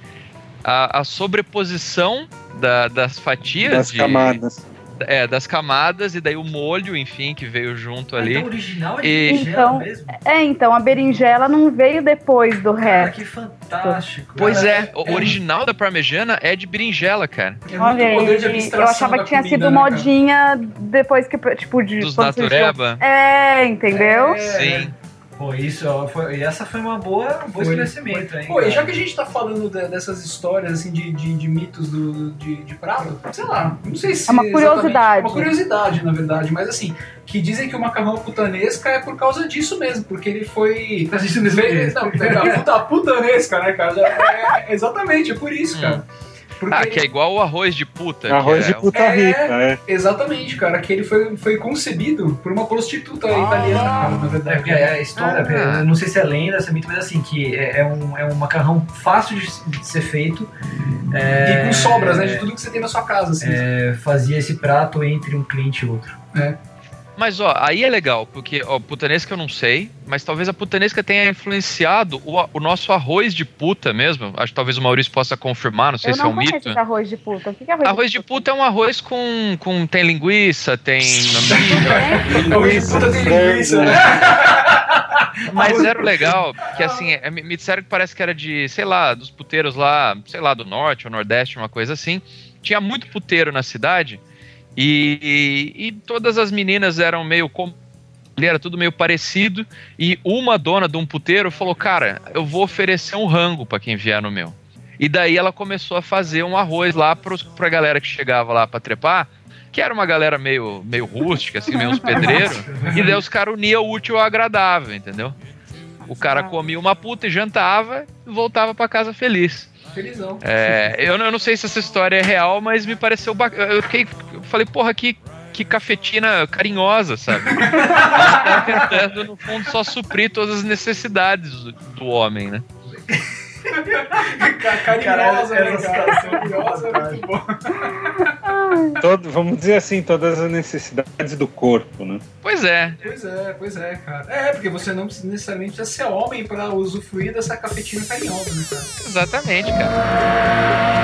a, a sobreposição da- das fatias Das de- camadas. É, das camadas e daí o molho, enfim, que veio junto ali. Então, o original é de E- berinjela Então, mesmo? é, então, a berinjela não veio depois do Cara, resto. que fantástico. Pois Cara, é, o é- original da parmejana é de berinjela, cara. É Olha muito poder de aí, eu achava que tinha comida, sido né, cara? modinha depois que, tipo, de... Dos natureba. É, entendeu? É, Sim. Pô, isso, ó, foi, e essa foi uma boa, um bom Foi, esclarecimento, hein? Pô, e já que a gente tá falando de- dessas histórias, assim, de, de, de mitos do, de, de prato, sei lá, não sei se... É uma curiosidade. É uma curiosidade, na verdade, mas assim, que dizem que o macarrão putanesca é por causa disso mesmo, porque ele foi... Tá assistindo esse Veio- vídeo? Não, a puta, a putanesca, né, cara? É, é- exatamente, é por isso, cara. Porque Ah, que é igual o arroz de puta. Arroz que de é- puta É. rica, é. Exatamente, cara, que ele foi, foi concebido por uma prostituta italiana, cara, na É, verdade. é a história, Ah. não sei se é lenda, se é mito, mas assim, que é, é um, é um macarrão fácil de, ser feito. é, E com sobras, né, de tudo que você tem na sua casa, assim. é, fazia esse prato entre um cliente e outro. Mas ó, aí é legal, porque ó, putanesca eu não sei, mas talvez a putanesca tenha influenciado o, o nosso arroz de puta mesmo. Acho que talvez o Maurício possa confirmar, não sei Eu se é não um conheço mito. esse arroz de puta. O que é arroz, Arroz de puta é um arroz com, com tem linguiça, tem de puta tem linguiça, né? mas era legal, que assim, é, me disseram que parece que era de, sei lá, dos puteiros lá, sei lá, do norte ou nordeste, uma coisa assim. Tinha muito puteiro na cidade e, e, e todas as meninas eram meio como era tudo meio parecido e uma dona de um puteiro falou: "Cara, eu vou oferecer um rango pra quem vier no meu". E daí ela começou a fazer um arroz lá pros, pra galera que chegava lá pra trepar, que era uma galera meio, meio rústica, assim, meio uns pedreiros. E daí os caras uniam o útil ao agradável, entendeu? O cara comia uma puta e jantava e voltava pra casa feliz. Felizão. É, eu, não, eu não sei se essa história é real, mas me pareceu bacana. Eu fiquei, eu falei, porra, que, que cafetina carinhosa, sabe? Estão tentando, no fundo, só suprir todas as necessidades do, do homem, né? Ca- Carinhosa, Caralho, né, cara? Carinhosa é muito bom. Todo, vamos dizer assim, todas as necessidades do corpo, né? Pois é. Pois é, pois é, cara. É, porque você não precisa necessariamente precisa ser homem pra usufruir dessa cafetina carinhosa, né, cara? Exatamente, cara.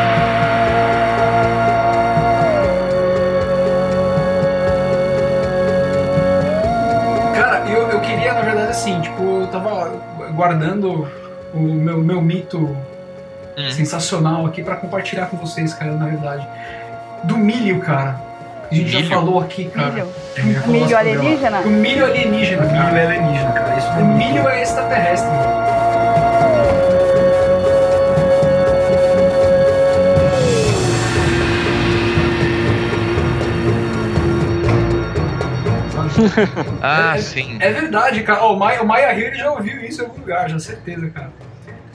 Cara, eu, eu queria, na verdade, assim, tipo, eu tava guardando o meu, meu mito Hum. sensacional aqui pra compartilhar com vocês, cara, na verdade. Do milho, cara. A gente já Milho? falou aqui, cara. Milho. Já Milho programa. alienígena? O milho alienígena, Milho cara. é alienígena, cara. Isso é O mito. milho é extraterrestre. Ah, É- sim. É verdade, cara. Ó, o Maia, o Maia Hill já ouviu isso em algum lugar, já certeza, cara.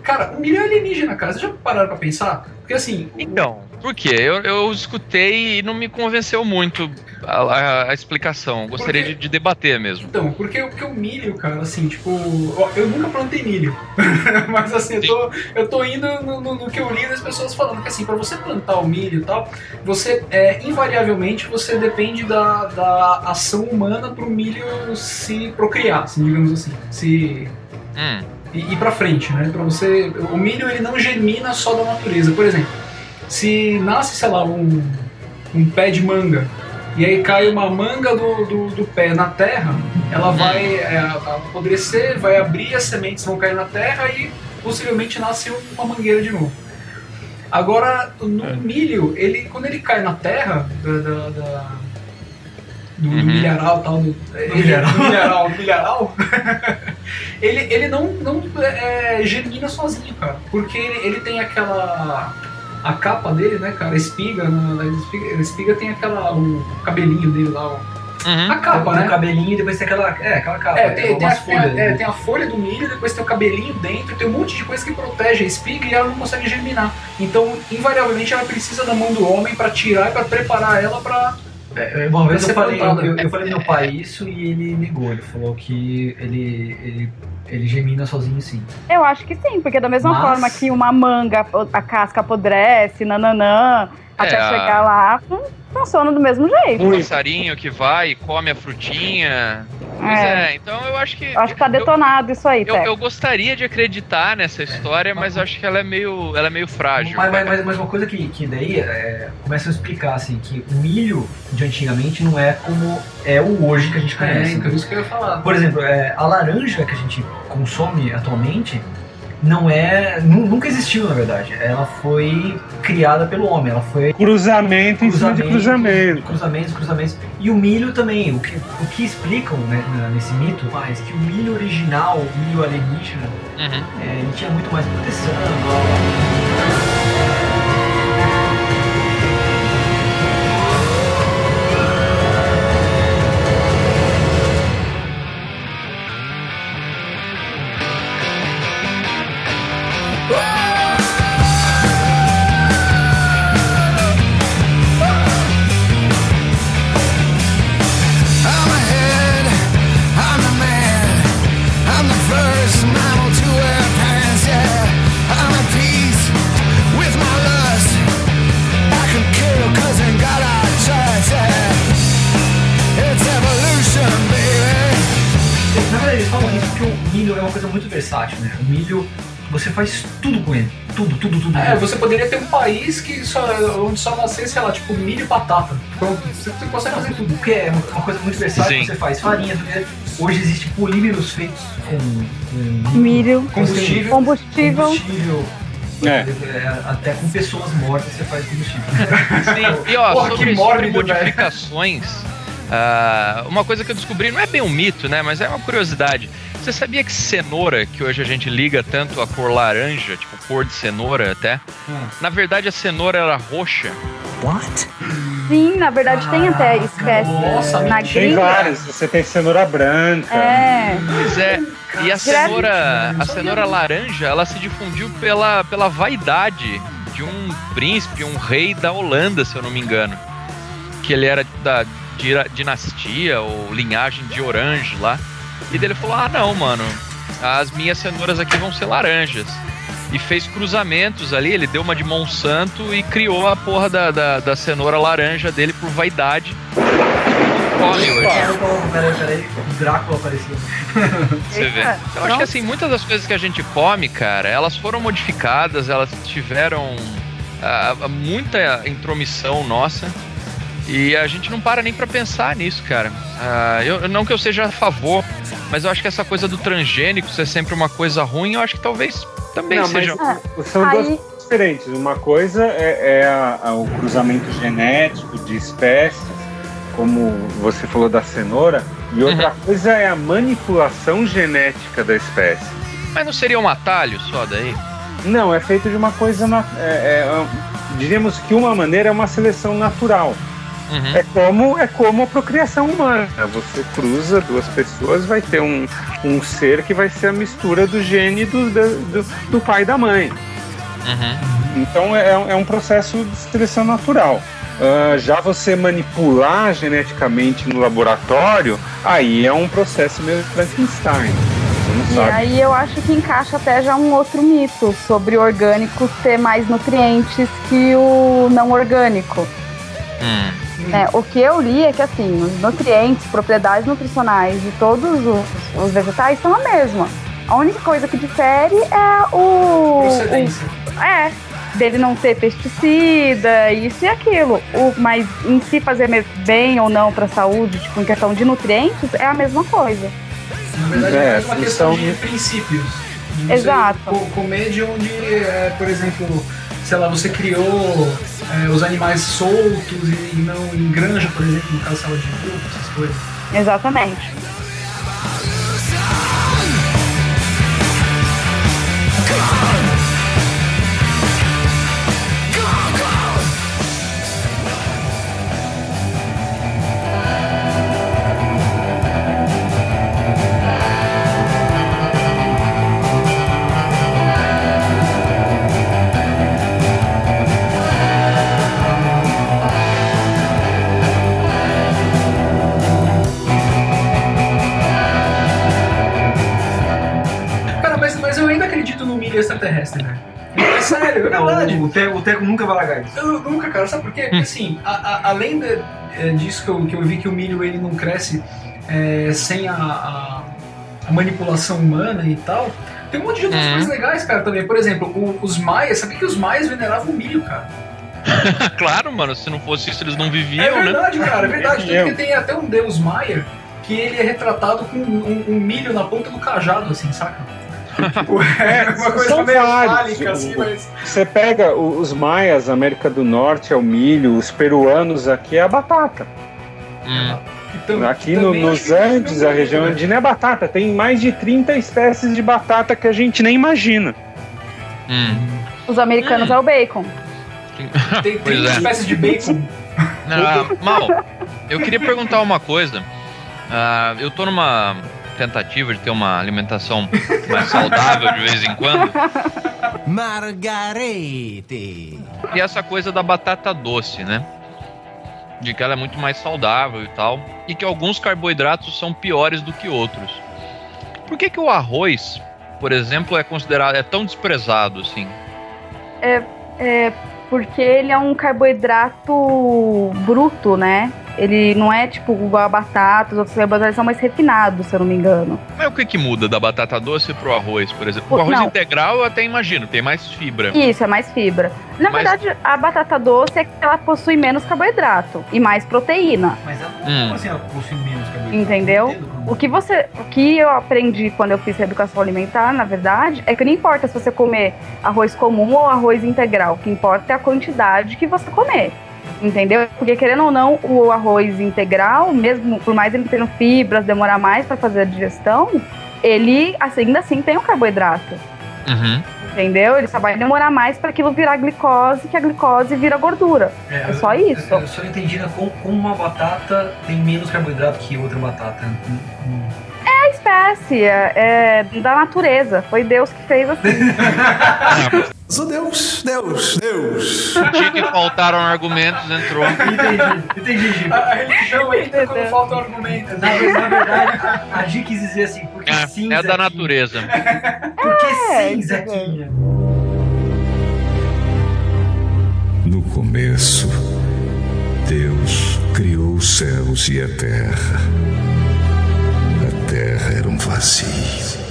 Cara, o milho é alienígena, cara. Vocês já pararam pra pensar? Porque assim, Então, por quê? Eu, eu escutei e não me convenceu muito a, a- a explicação. Gostaria quê? de, de debater mesmo. Então, porque, porque o milho, cara, assim, tipo, ó, eu nunca plantei milho. Mas assim, eu tô, eu tô indo no, no- no que eu li das pessoas falando que assim, pra você plantar o milho e tal, você, é, invariavelmente, você depende da, da ação humana pro milho se procriar, assim, digamos assim. Se Hum, e ir pra frente, né? Para você, o milho ele não germina só da natureza. Por exemplo, se nasce, sei lá, um, um pé de manga e aí cai uma manga do, do, do pé na terra, ela vai é, apodrecer, vai abrir, as sementes vão cair na terra e possivelmente nasce uma mangueira de novo. Agora, no milho, ele, quando ele cai na terra da, da- da- do, do Uhum. milharal tal, do, milharal. do milharal, do milharal, ele, ele não, não é, germina sozinho, cara. Porque ele, ele tem aquela. A capa dele, né, cara? A espiga, na, na espiga, a espiga tem aquela. O cabelinho dele lá. o- uhum. A capa, tem né? o cabelinho e depois tem aquela, é, aquela capa. É, tem, tem, tem, a, folhas. é, né? tem a folha do milho, depois tem o cabelinho dentro, tem um monte de coisa que protege a espiga e ela não consegue germinar. Então, invariavelmente, ela precisa da mão do homem pra tirar e pra preparar ela pra. É, Uma vez eu falei, eu, eu, eu falei pro meu pai isso e ele negou. Ele falou que ele, ele, ele gemina sozinho sim. Eu acho que sim, porque da mesma Mas- forma que uma manga, a casca apodrece, nananã, até a- chegar lá, fun- funciona do mesmo jeito. Um passarinho que vai e come a frutinha. Pois É. é, então eu acho que. Eu acho que tá eu- detonado isso aí, Eu, eu gostaria de acreditar nessa história, mas eu acho que ela é meio, ela é meio frágil. Mas, mas, mas- mas uma coisa que, que daí é, começa a explicar assim, que o milho de antigamente não é como é o hoje que a gente É, conhece. então isso que eu ia falar. Por exemplo, é, a laranja que a gente consome atualmente, não é. nu- nunca existiu, na verdade. Ela foi criada pelo homem. Ela foi Cruzamento em cima de cruzamento. cruzamentos, cruzamentos. E o milho também. O que, o que explicam né, nesse mito mais que o milho original, o milho alienígena, Uhum. é, ele tinha muito mais proteção. blá, blá, blá. Uma coisa muito versátil, né? O milho, você faz tudo com ele. Tudo, tudo, tudo. É, você poderia ter um país que só, onde só nascesse, sei lá, tipo milho e batata. Pronto, você, você consegue fazer tudo. Porque é uma coisa muito versátil, Sim. você faz farinha, porque hoje existem polímeros feitos com, com Milho, combustível, combustível. combustível É. é, até com pessoas mortas você faz combustível. Sim, e ó, Porra, sobre, que sobre mórbido, velho. modificações, ah, uma coisa que eu descobri, não é bem um mito, né? Mas é uma curiosidade. Você sabia que cenoura, que hoje a gente liga tanto a cor laranja, tipo cor de cenoura até, na verdade a cenoura era roxa. Sim, na verdade tem até espécie Nossa, na mentira. Tem gringa. vários. Você tem cenoura branca. É, Pois é. E a cenoura, a cenoura laranja, ela se difundiu pela, pela vaidade de um príncipe, um rei da Holanda, se eu não me engano. Que ele era da dinastia ou linhagem de Orange lá. E daí ele falou: Ah, não, mano, as minhas cenouras aqui vão ser laranjas. E fez cruzamentos ali, ele deu uma de Monsanto e criou a porra da, da, da cenoura laranja dele por vaidade. Come hoje. Peraí, peraí, o Drácula apareceu. Você vê. Eu acho que assim, muitas das coisas que a gente come, cara, elas foram modificadas, elas tiveram ah, muita intromissão nossa. E a gente não para nem pra pensar nisso, cara. Ah, eu, não que eu seja a favor, mas eu acho que essa coisa do transgênico ser sempre uma coisa ruim, eu acho que talvez também Não, mas seja. São Aí- duas coisas diferentes. Uma coisa é, é a- a- o cruzamento genético de espécies, como você falou da cenoura, e outra coisa é a manipulação genética da espécie. Mas não seria um atalho só daí? Não, é feito de uma coisa. na- é- é, diríamos que uma maneira é uma seleção natural. Uhum. É como, é como a procriação humana. Você cruza duas pessoas, vai ter um, um ser que vai ser a mistura do gene do, do, do pai e da mãe. Uhum. Então é, é um processo de seleção natural. Ah, já você manipular geneticamente no laboratório, aí é um processo meio Frankenstein. E aí eu acho que encaixa até já um outro mito sobre o orgânico ter mais nutrientes que o não orgânico. Hum. Né? O que eu li é que assim, os nutrientes, propriedades nutricionais de todos os, os vegetais são a mesma. A única coisa que difere é o. Procedência. o- é, dele não ter pesticida, isso e aquilo. O, mas em si fazer bem ou não para a saúde, tipo, em questão de nutrientes, é a mesma coisa. Na verdade, É, é, uma questão são- de princípios. Exato. co- comer de onde, é, por exemplo, sei lá, você criou é, os animais soltos e não em granja, por exemplo, no caso sala de grupo, essas coisas. Exatamente. Extraterrestre, velho. É sério, é verdade. O Teco, o Teco nunca vai largar isso. Eu nunca, cara, sabe por quê? Porque assim, a- a- além de- é, disso que eu, que eu vi que o milho ele não cresce é, sem a, a- a manipulação humana e tal, tem um monte de outras Uhum. coisas legais, cara, também. Por exemplo, o- os maias, sabia que os maias veneravam o milho, cara? claro, mano, se não fosse isso, eles não É viviam, né? verdade, cara, é verdade. Tanto que tem até um deus maia que ele é retratado com um, um milho na ponta do cajado, assim, saca? Tipo, é uma coisa são meio fálica, assim, mas. Você pega os maias, América do Norte é o milho, os peruanos aqui é a batata. Hum. Então, Aqui no- nos Andes, a região né? andina é batata. Tem mais de 30 espécies de batata que a gente nem imagina. Hum. Os americanos é o bacon. Tem Pois 30 é. espécies de bacon. Ah, Mal, eu queria perguntar uma coisa. Ah, eu tô numa tentativa de ter uma alimentação mais saudável de vez em quando. Margarete. E essa coisa da batata doce, né? De que ela é muito mais saudável e tal. E que alguns carboidratos são piores do que outros. Por que, que o arroz, por exemplo, é considerado. é tão desprezado assim? É porque ele é um carboidrato bruto, né? Ele não é tipo igual a batata, os outros carboidratos são mais refinados, se eu não me engano. Mas o que, que muda da batata doce pro arroz, por exemplo? O O- arroz não. integral eu até imagino, tem mais fibra. Isso, é mais fibra. Na Mas- verdade, a batata doce é que ela possui menos carboidrato e mais proteína. Mas ela, Hum. como assim ela possui menos carboidrato? Entendeu? O que você, o que eu aprendi quando eu fiz educação alimentar, na verdade, é que não importa se você comer arroz comum ou arroz integral, o que importa é a quantidade que você comer. Entendeu? Porque querendo ou não, o arroz integral, mesmo por mais ele tendo fibras, demorar mais para fazer a digestão, ele assim, ainda assim tem um carboidrato. Uhum. Entendeu? Ele só vai demorar mais para aquilo virar glicose, que a glicose vira gordura. É só isso. Eu, eu só não entendi né, como, como uma batata tem menos carboidrato que outra batata. Hum, hum. É espécie, é, é da natureza. Foi Deus que fez assim. Sou Deus, Deus, Deus. Tinha que faltaram argumentos, entrou. Entendi, entendi. A, a religião entra quando Entendeu? falta um argumento. Na, na verdade, a Gi quis dizer assim, porque sim, É, é da Zequinha. natureza. Porque É, sim, entendeu? Zequinha. No começo, Deus criou os céus e a terra. Terra era um vazio.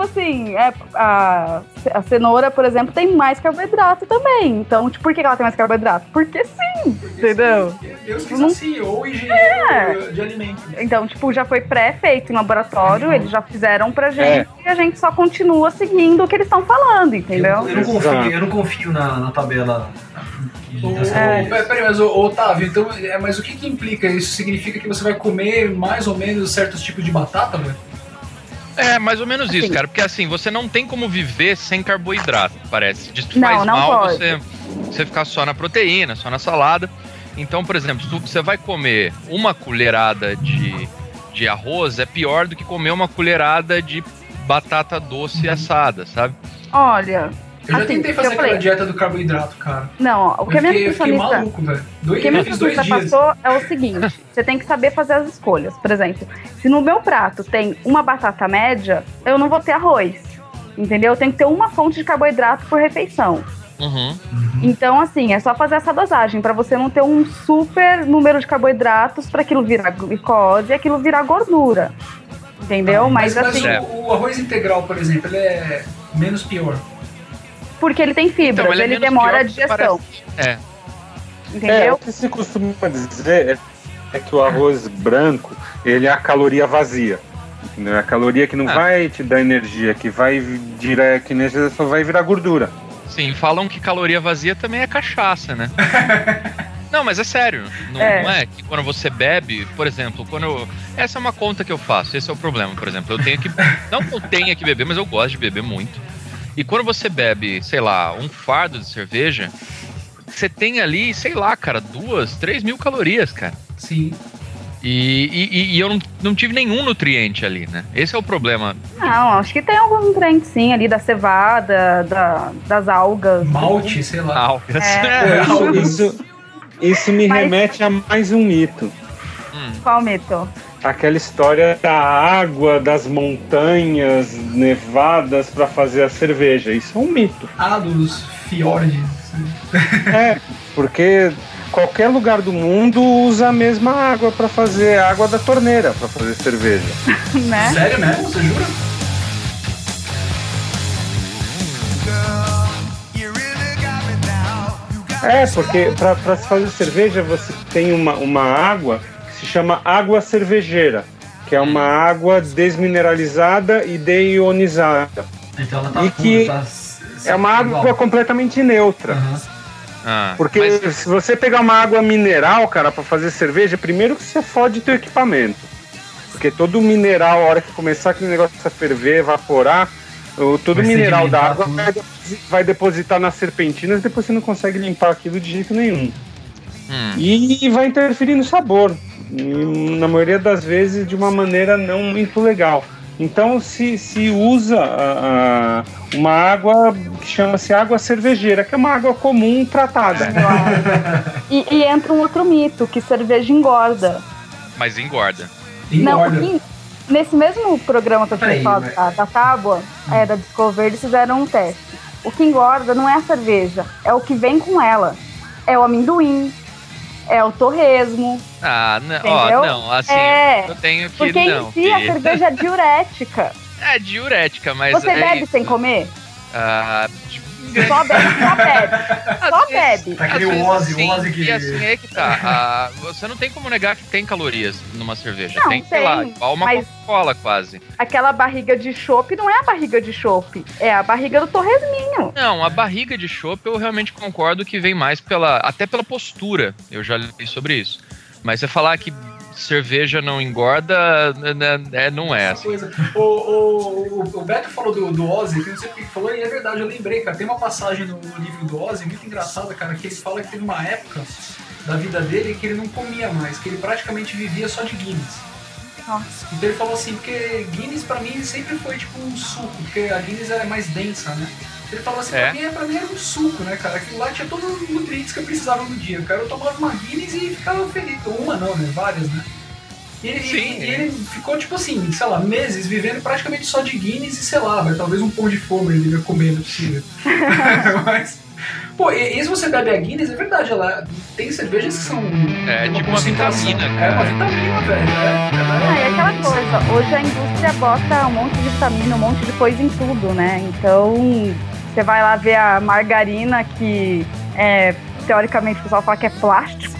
Tipo assim, é, a, a cenoura, por exemplo, tem mais carboidrato também. Então, tipo, por que ela tem mais carboidrato? Porque sim, entendeu? Deus quis Não- assim, ou engenheiro É. de alimentos. Então, tipo, já foi pré-feito em laboratório, eles já fizeram pra gente É. e a gente só continua seguindo o que eles estão falando, entendeu? Eu, eu não confio, eu não confio na, na tabela calorias. pera- Peraí, mas Otávio, então, é, mas o que que implica? Isso significa que você vai comer mais ou menos certos tipos de batata, velho? É, mais ou menos isso, Assim. cara. Porque assim, você não tem como viver sem carboidrato, parece. Diz que faz não mal pode. você, você ficar só na proteína, só na salada. Então, por exemplo, se você vai comer uma colherada de, de arroz, é pior do que comer uma colherada de batata doce assada, sabe? Olha, Eu já Assim, tentei eu fazer aquela dieta do carboidrato, cara. não, o que a minha eu fiquei nutricionista... maluco, velho. O que a minha nutricionista passou é o seguinte: você tem que saber fazer as escolhas. Por exemplo, se no meu prato tem uma batata média, eu não vou ter arroz. Entendeu? Eu tenho que ter uma fonte de carboidrato por refeição. Uhum. Então, assim, é só fazer essa dosagem para você não ter um super número de carboidratos para aquilo virar glicose e aquilo virar gordura. Entendeu? mas, assim, É. o, o arroz integral, por exemplo, ele é menos pior. Porque ele tem fibras, Então, ele ele, é demora a digestão. É. É, Entendeu? o que se costuma dizer é, é que o arroz branco, ele é a caloria vazia. Entendeu? É a caloria que não Ah. vai te dar energia, que vai direto, que nesse só vai virar gordura. Sim, falam que caloria vazia também é cachaça, né? Não, mas é sério. Não É. não é que quando você bebe, por exemplo, quando eu. Essa é uma conta que eu faço, esse é o problema, por exemplo. Eu tenho que. Não que eu tenha que beber, mas eu gosto de beber muito. E quando você bebe, sei lá, um fardo de cerveja, você tem ali, sei lá, cara, duas, três mil calorias, cara. Sim. E, e- e eu não, não tive nenhum nutriente ali, né? Esse é o problema. Não, acho que tem algum nutriente sim ali da cevada, da- das algas. Malte, sei lá. Algas. É. Isso, isso, isso me Mas- remete a mais um mito. Hum. Qual mito? Aquela história da água das montanhas nevadas para fazer a cerveja. Isso é um mito. Ah, dos fiordes. É, porque qualquer lugar do mundo usa a mesma água para fazer água da torneira, para fazer cerveja. né? Sério mesmo? Você jura? É, porque para se fazer cerveja você tem uma, uma água chama água cervejeira, que é uma água desmineralizada e deionizada. Então ela tá E pura, que tá É uma água completamente neutra. Ah, Porque se você pegar uma água mineral, cara, pra fazer cerveja, primeiro que você fode teu equipamento. Porque todo mineral, a hora que começar aquele negócio a ferver, evaporar, todo Vai mineral da água tudo. vai, deposi- vai depositar nas serpentinas, depois você não consegue limpar aquilo de jeito nenhum. hum. E vai interferir no sabor. E, na maioria das vezes de uma maneira não muito legal. Então se, se usa a- a- uma água que chama-se água cervejeira, que é uma água comum tratada. E, e entra um outro mito, que cerveja engorda. Mas engorda. Não, o que- nesse mesmo programa que eu tinha falado mas- da, da tábua, é, da Discover, eles fizeram um teste. O que engorda não é a cerveja, é o que vem com ela. É o amendoim, é o torresmo. Ah, não, ó, não, assim, É, eu tenho que Porque não. em si a cerveja é diurética. É diurética, mas. Você é bebe isso. sem comer? Ah, Só bebe, só bebe. Só bebe. Tá que nem o Ozzy, o Ozzy que. E assim é que tá. Ah, você não tem como negar que tem calorias numa cerveja. Não, tem, sei lá, igual uma mas- Coca-Cola quase. Aquela barriga de chopp não é a barriga de chopp, é a barriga do torresminho. Não, a barriga de chopp eu realmente concordo que vem mais pela. até pela postura. Eu já li sobre isso. Mas você falar que cerveja não engorda, né, é, não é assim. Coisa. O, o, o- o Beto falou do, do Ozzy, que eu não sei porque que falou, e é verdade, eu lembrei, cara. Tem uma passagem no, no livro do Ozzy muito engraçada, cara, que ele fala que teve uma época da vida dele que ele não comia mais, que ele praticamente vivia só de Guinness. Nossa. Então ele falou assim, porque Guinness pra mim sempre foi tipo um suco, porque a Guinness é mais densa, né? Ele falou assim, É. pra, mim, pra mim era um suco, né, cara? Aquilo lá tinha todos os nutrientes que eu precisava no dia. Cara, eu tomava uma Guinness e ficava feliz. Uma não, né? Várias, né? E ele, Sim. e- e ele ficou, tipo assim, sei lá, meses vivendo praticamente só de Guinness e sei lá, mas talvez um pão de forma ele devia comer, não é possível. Mas. Pô, e, e se você bebe a Guinness, é verdade, ela tem cervejas que são. É, tem tipo uma concentração. vitamina, É uma cara. vitamina, velho. É, ela Ah, é- e aquela coisa, hoje a indústria bota um monte de vitamina, um monte de coisa em tudo, né? Então, você vai lá ver a margarina que é, teoricamente o pessoal fala que é plástico.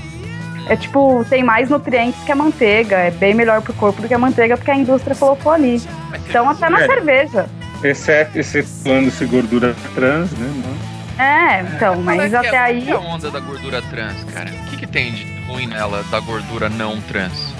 É tipo, tem mais nutrientes que a manteiga, é bem melhor pro corpo do que a manteiga porque a indústria colocou ali. Então até na É. cerveja. Exceto, excetuando-se gordura trans, né? É, então, mas é que até é, aí. qual que é a onda da gordura trans, cara? O que, que tem de ruim nela da gordura não trans?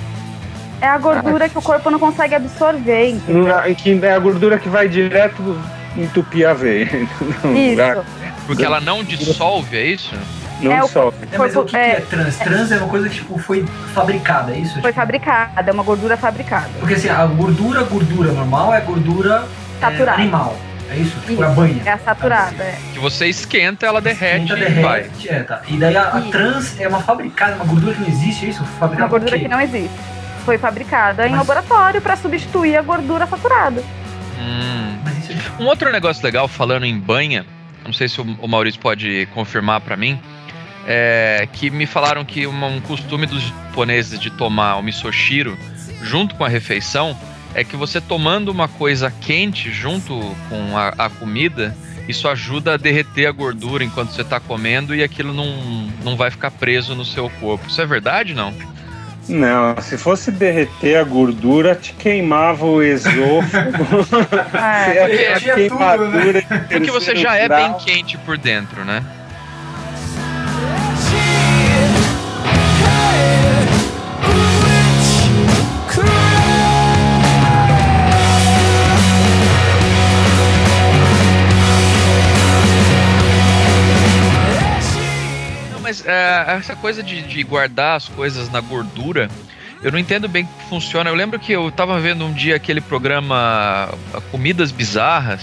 É a gordura que o corpo não consegue absorver. entendeu? Não, Que é a gordura que vai direto entupir a veia. Isso. Porque ela não dissolve, é isso? Não É, o- dissolve. É, mas o que, que É. é trans? Trans é uma coisa que tipo, foi fabricada, é isso? Foi fabricada, é uma gordura fabricada. Porque assim, a gordura, gordura normal é gordura é, Saturada. animal. É isso? Tipo, Isso, a banha. É a saturada, é. Que você esquenta, ela derrete Esquenta, e vai. derrete, é, tá. E daí a, a trans é uma fabricada, uma gordura que não existe, é isso? Fabricada Uma gordura que não existe. Foi fabricada em Mas- laboratório para substituir a gordura saturada. Hum. Mas é Um outro negócio legal, falando em banha, não sei se o Maurício pode confirmar pra mim, é que me falaram que um costume dos japoneses de tomar o misoshiro junto com a refeição é que você tomando uma coisa quente junto com a, a comida, isso ajuda a derreter a gordura enquanto você tá comendo e aquilo não, não vai ficar preso no seu corpo. Isso é verdade, não? Não, se fosse derreter a gordura, te queimava o esôfago. É. a queimadura. de Porque você já é bem quente por dentro, né? Mas é, essa coisa de, de guardar as coisas na gordura, eu não entendo bem como funciona. Eu lembro que eu tava vendo um dia aquele programa ah, Comidas Bizarras.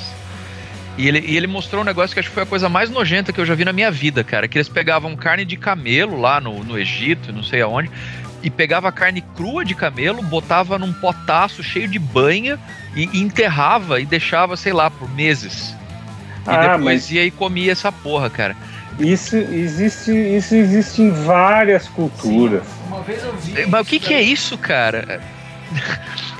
E ele, e ele mostrou um negócio que acho que foi a coisa mais nojenta que eu já vi na minha vida, cara. Que eles pegavam carne de camelo lá no, no Egito, não sei aonde, e pegava carne crua de camelo, botava num potaço cheio de banha e, e enterrava e deixava, sei lá, por meses. E Ah, depois mas- ia e comia essa porra, cara. Isso existe, isso existe em várias culturas. Uma vez eu vi. Mas o que, que é isso, cara?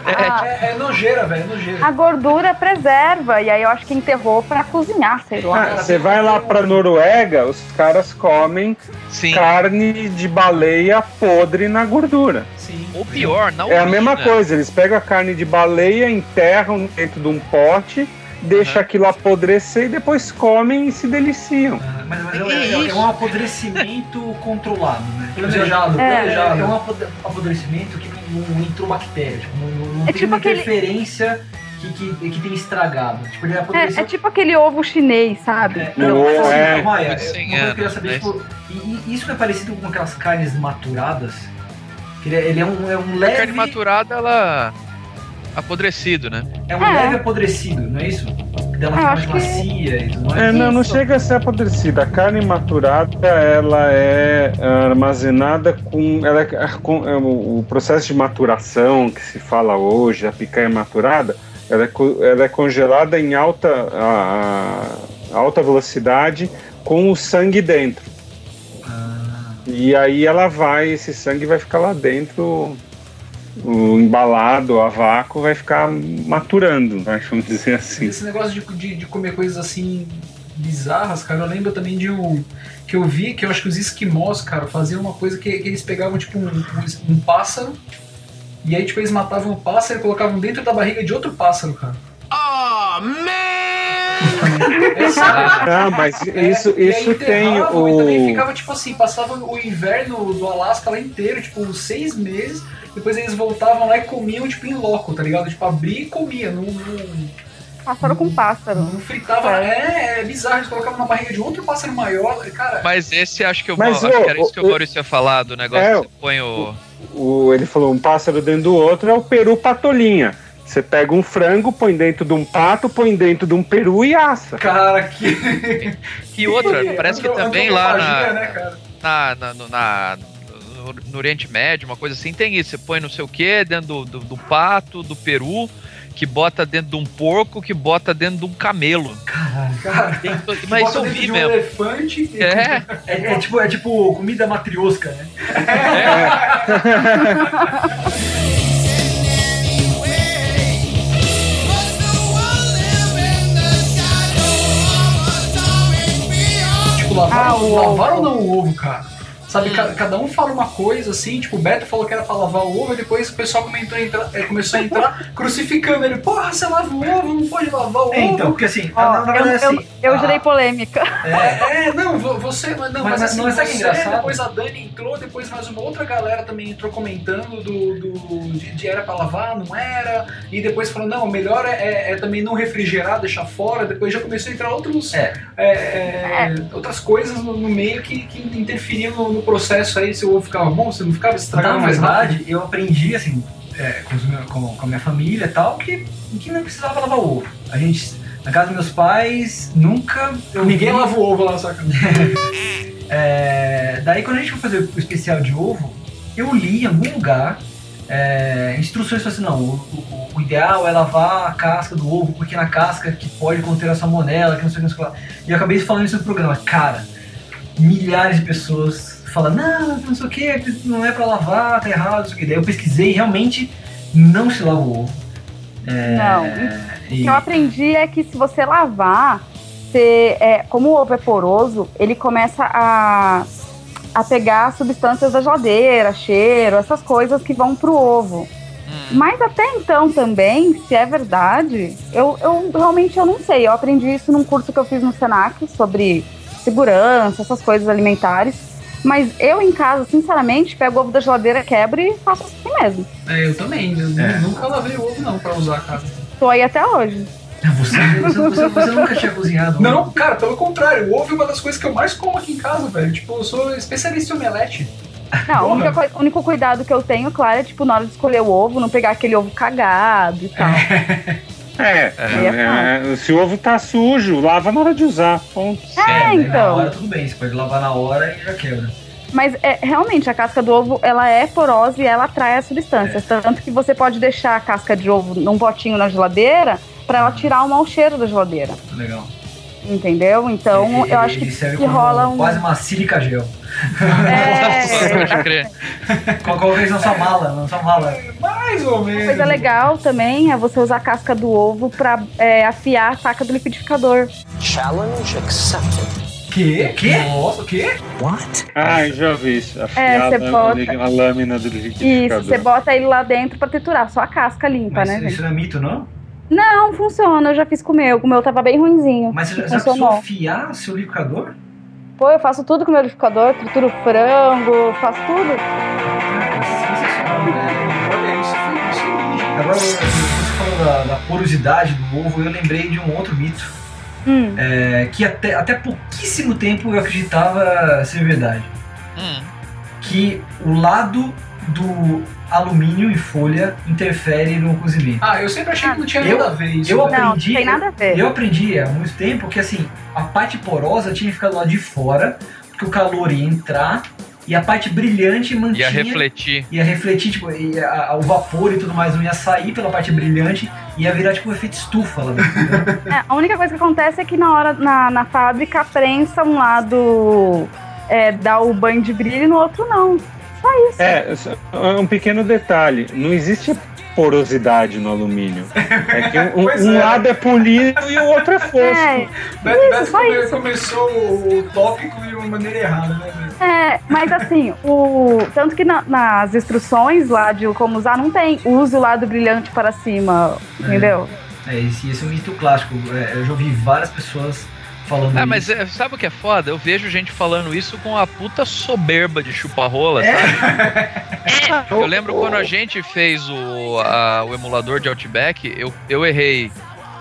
Ah, É, é nojeira, velho, é nojeira. a gordura preserva, e aí eu acho que enterrou pra cozinhar, sei lá. Ah, Você vai lá pra Noruega, os caras comem Sim. carne de baleia podre na gordura. Sim. Ou pior, não É a mesma coisa, eles pegam a carne de baleia, enterram dentro de um pote, deixam aquilo apodrecer e depois comem e se deliciam. Mas, mas é, é- é um apodrecimento controlado, né? Planejado, É. É, planejado. é um apod- apodrecimento que não, não entrou bactéria, tipo, não, não É tem tipo uma aquele- interferência que, que, que tem estragado. Tipo, ele É, é tipo aquele ovo chinês, sabe? É, não, mas assim, é. Maia, Muito sem uma coisa que eu queria anos, saber, tipo, e, e isso é parecido com aquelas carnes maturadas? Ele, é, ele é um, é um A leve. carne maturada, ela. Apodrecido, né? É um É. leve apodrecido, não é isso? Ah, fica mais acho que- macia e tudo É, mais. não, não Isso. chega a ser apodrecida. A carne maturada, ela é armazenada com, ela é, com é, o processo de maturação que se fala hoje, a picanha maturada, ela é, ela é congelada em alta, a- a- alta velocidade com o sangue dentro. Ah, E aí ela vai, esse sangue vai ficar lá dentro, o embalado, a vácuo, vai ficar maturando, né, vamos dizer assim. Esse negócio de, de, de comer coisas assim bizarras, cara, eu lembro também de um. Que eu vi que eu acho que os esquimós, cara, faziam uma coisa que, que eles pegavam, tipo, um, um, um pássaro. E aí, tipo, eles matavam o pássaro e colocavam dentro da barriga de outro pássaro, cara. Oh, man! É. Ah, mas É, isso, e aí isso tem enterravam E também o. ficava, tipo assim, passava o inverno do Alasca lá inteiro, tipo, uns seis meses. Depois eles voltavam lá e comiam, tipo, em loco, tá ligado? Tipo, abria e comia. Não, não, Pássaro com pássaro. não fritava. É, é bizarro. Eles colocavam na barriga de outro pássaro maior. Cara, Mas esse acho que, eu, Mas, acho ô, que era isso que o ô, Maurício ia falar, do negócio É, que você põe o. o- ele falou um pássaro dentro do outro, é o peru patolinha. Você pega um frango, põe dentro de um pato, põe dentro de um peru e assa. cara, que. E outra, parece que também lá na, Né, na, na, no- na- no, no Oriente Médio, uma coisa assim, tem isso. Você põe não sei o que dentro do, do, do pato, do peru, que bota dentro de um porco, que bota dentro de um camelo. Cara, Mas bota isso eu vi de um mesmo. elefante. e- É, é, é tipo, é tipo comida matriosca, né? Tipo, lavaram, Ah, o lavaram ou não o ovo, cara? Sabe, ca- cada um fala uma coisa assim, tipo, o Beto falou que era pra lavar o ovo, e depois o pessoal comentou, entra- eh, começou a entrar crucificando ele. Porra, você lava o ovo, não pode lavar o É, ovo. então, porque assim, Ó, na, na eu, eu, assim. eu a- gerei polêmica. É, é, não, vo- você, mas não, Mas- mas, assim, não é que é você, engraçado? depois a Dani entrou, depois mais uma outra galera também entrou comentando do, do de, de era pra lavar, não era, e depois falou, não, o melhor é, é- é também não refrigerar, deixar fora, depois já começou a entrar outros, É. é, é, outras coisas no, no meio que, que interferiam no, no processo aí, se o ovo ficava bom, se não ficava, Na estragava mais rápido. verdade, eu aprendi, assim, é, com, meus- com- com a minha família e tal, que, que não precisava lavar ovo. A gente, na casa dos meus pais, nunca. Eu Ninguém vi- lava o ovo lá, saca? É, daí, quando a gente foi fazer o especial de ovo, eu li em algum lugar é, instruções assim: não, o, o- o ideal é lavar a casca do ovo, porque na casca que pode conter a salmonela, que não sei o que, não sei o que lá. E eu acabei falando isso no programa. Cara, milhares de pessoas falam: não, não sei o que, não é pra lavar, tá errado, não sei o que. Daí eu pesquisei e realmente não se lava o ovo. É, Não. O e- que eu aprendi é que se você lavar, você, é, como o ovo é poroso, ele começa a, a pegar substâncias da geladeira, cheiro, essas coisas que vão pro ovo. hum, Mas até então também, se é verdade, eu, eu realmente eu não sei. Eu aprendi isso num curso que eu fiz no Senac sobre segurança, essas coisas alimentares. Mas eu em casa, sinceramente, pego o ovo da geladeira, quebro e faço assim mesmo. É, eu também, eu É. nunca lavei o ovo não pra usar, cara. Tô aí até hoje. Você, você, você- você nunca tinha cozinhado? Não, cara, pelo contrário, o ovo é uma das coisas que eu mais como aqui em casa, velho. Tipo, eu sou especialista em omelete. Não, a o único cuidado que eu tenho, claro, é tipo, na hora de escolher o ovo, não pegar aquele ovo cagado e tal. É, É. é, se o ovo tá sujo, lava na hora de usar. Ponto. É, daí Na então. hora tudo bem, você pode lavar na hora e já quebra. Mas é, realmente, a casca do ovo, ela é porosa e ela atrai as substâncias. Tanto que você pode deixar a casca de ovo num potinho na geladeira pra ela tirar o mau cheiro da geladeira. Legal. Entendeu? Então Ele- eu acho que, que como rola um. Quase uma sílica gel. É, Pode crer. Qualquer vez na sua mala, na sua mala. Mais ou uma menos. coisa legal também é você usar a casca do ovo pra é, afiar a faca do liquidificador. Challenge accepted. Que? Quê? Nossa, o quê? What? Ah, já vi isso. É, Afiar você a, bota- a lâmina do Isso, liquidificador. você bota ele lá dentro pra triturar, só a casca limpa, Mas né, isso gente? não é mito, não? Não, funciona, eu já fiz com o meu. O meu tava bem ruinzinho. Mas você já precisou afiar seu liquidificador? Pô, eu faço tudo com o meu liquidificador, trituro frango, faço tudo. Olha, isso foi isso aí. Agora, você falou da, da porosidade do ovo, eu lembrei de um outro mito. Hum. é, que até, até pouquíssimo tempo eu acreditava ser verdade. Hum. Que o lado do alumínio em folha interfere no cozimento. Ah, eu sempre achei que não tinha Eu- nada a ver isso. eu. Não, aprendi- não tem nada a ver. Eu aprendi há muito tempo que assim, a parte porosa tinha que ficar do lado de fora, porque o calor ia entrar e a parte brilhante mantinha. Ia refletir. ia refletir, tipo, ia, a- o vapor e tudo mais não ia sair pela parte brilhante, ia virar tipo um efeito estufa lá dentro. né? É, a única coisa que acontece é que na hora, na, na fábrica, a prensa um lado é, dá o banho de brilho e no outro não. Só isso. É, só- um pequeno detalhe. Não existe porosidade no alumínio. É que um, um é. lado é polido e o outro é fosco. É, Beto, Isso, Beto só come- isso. começou o tópico de uma maneira errada, né, é, mas assim, o tanto que na- nas instruções lá de como usar não tem use o lado brilhante para cima, entendeu? É, esse, esse é um mito clássico. É, eu já ouvi várias pessoas falando Ah, isso. mas é, sabe o que é foda? Eu vejo gente falando isso com a puta soberba de chupa-rola, É. sabe? Eu lembro quando a gente fez o, a- o emulador de Outback, eu, eu errei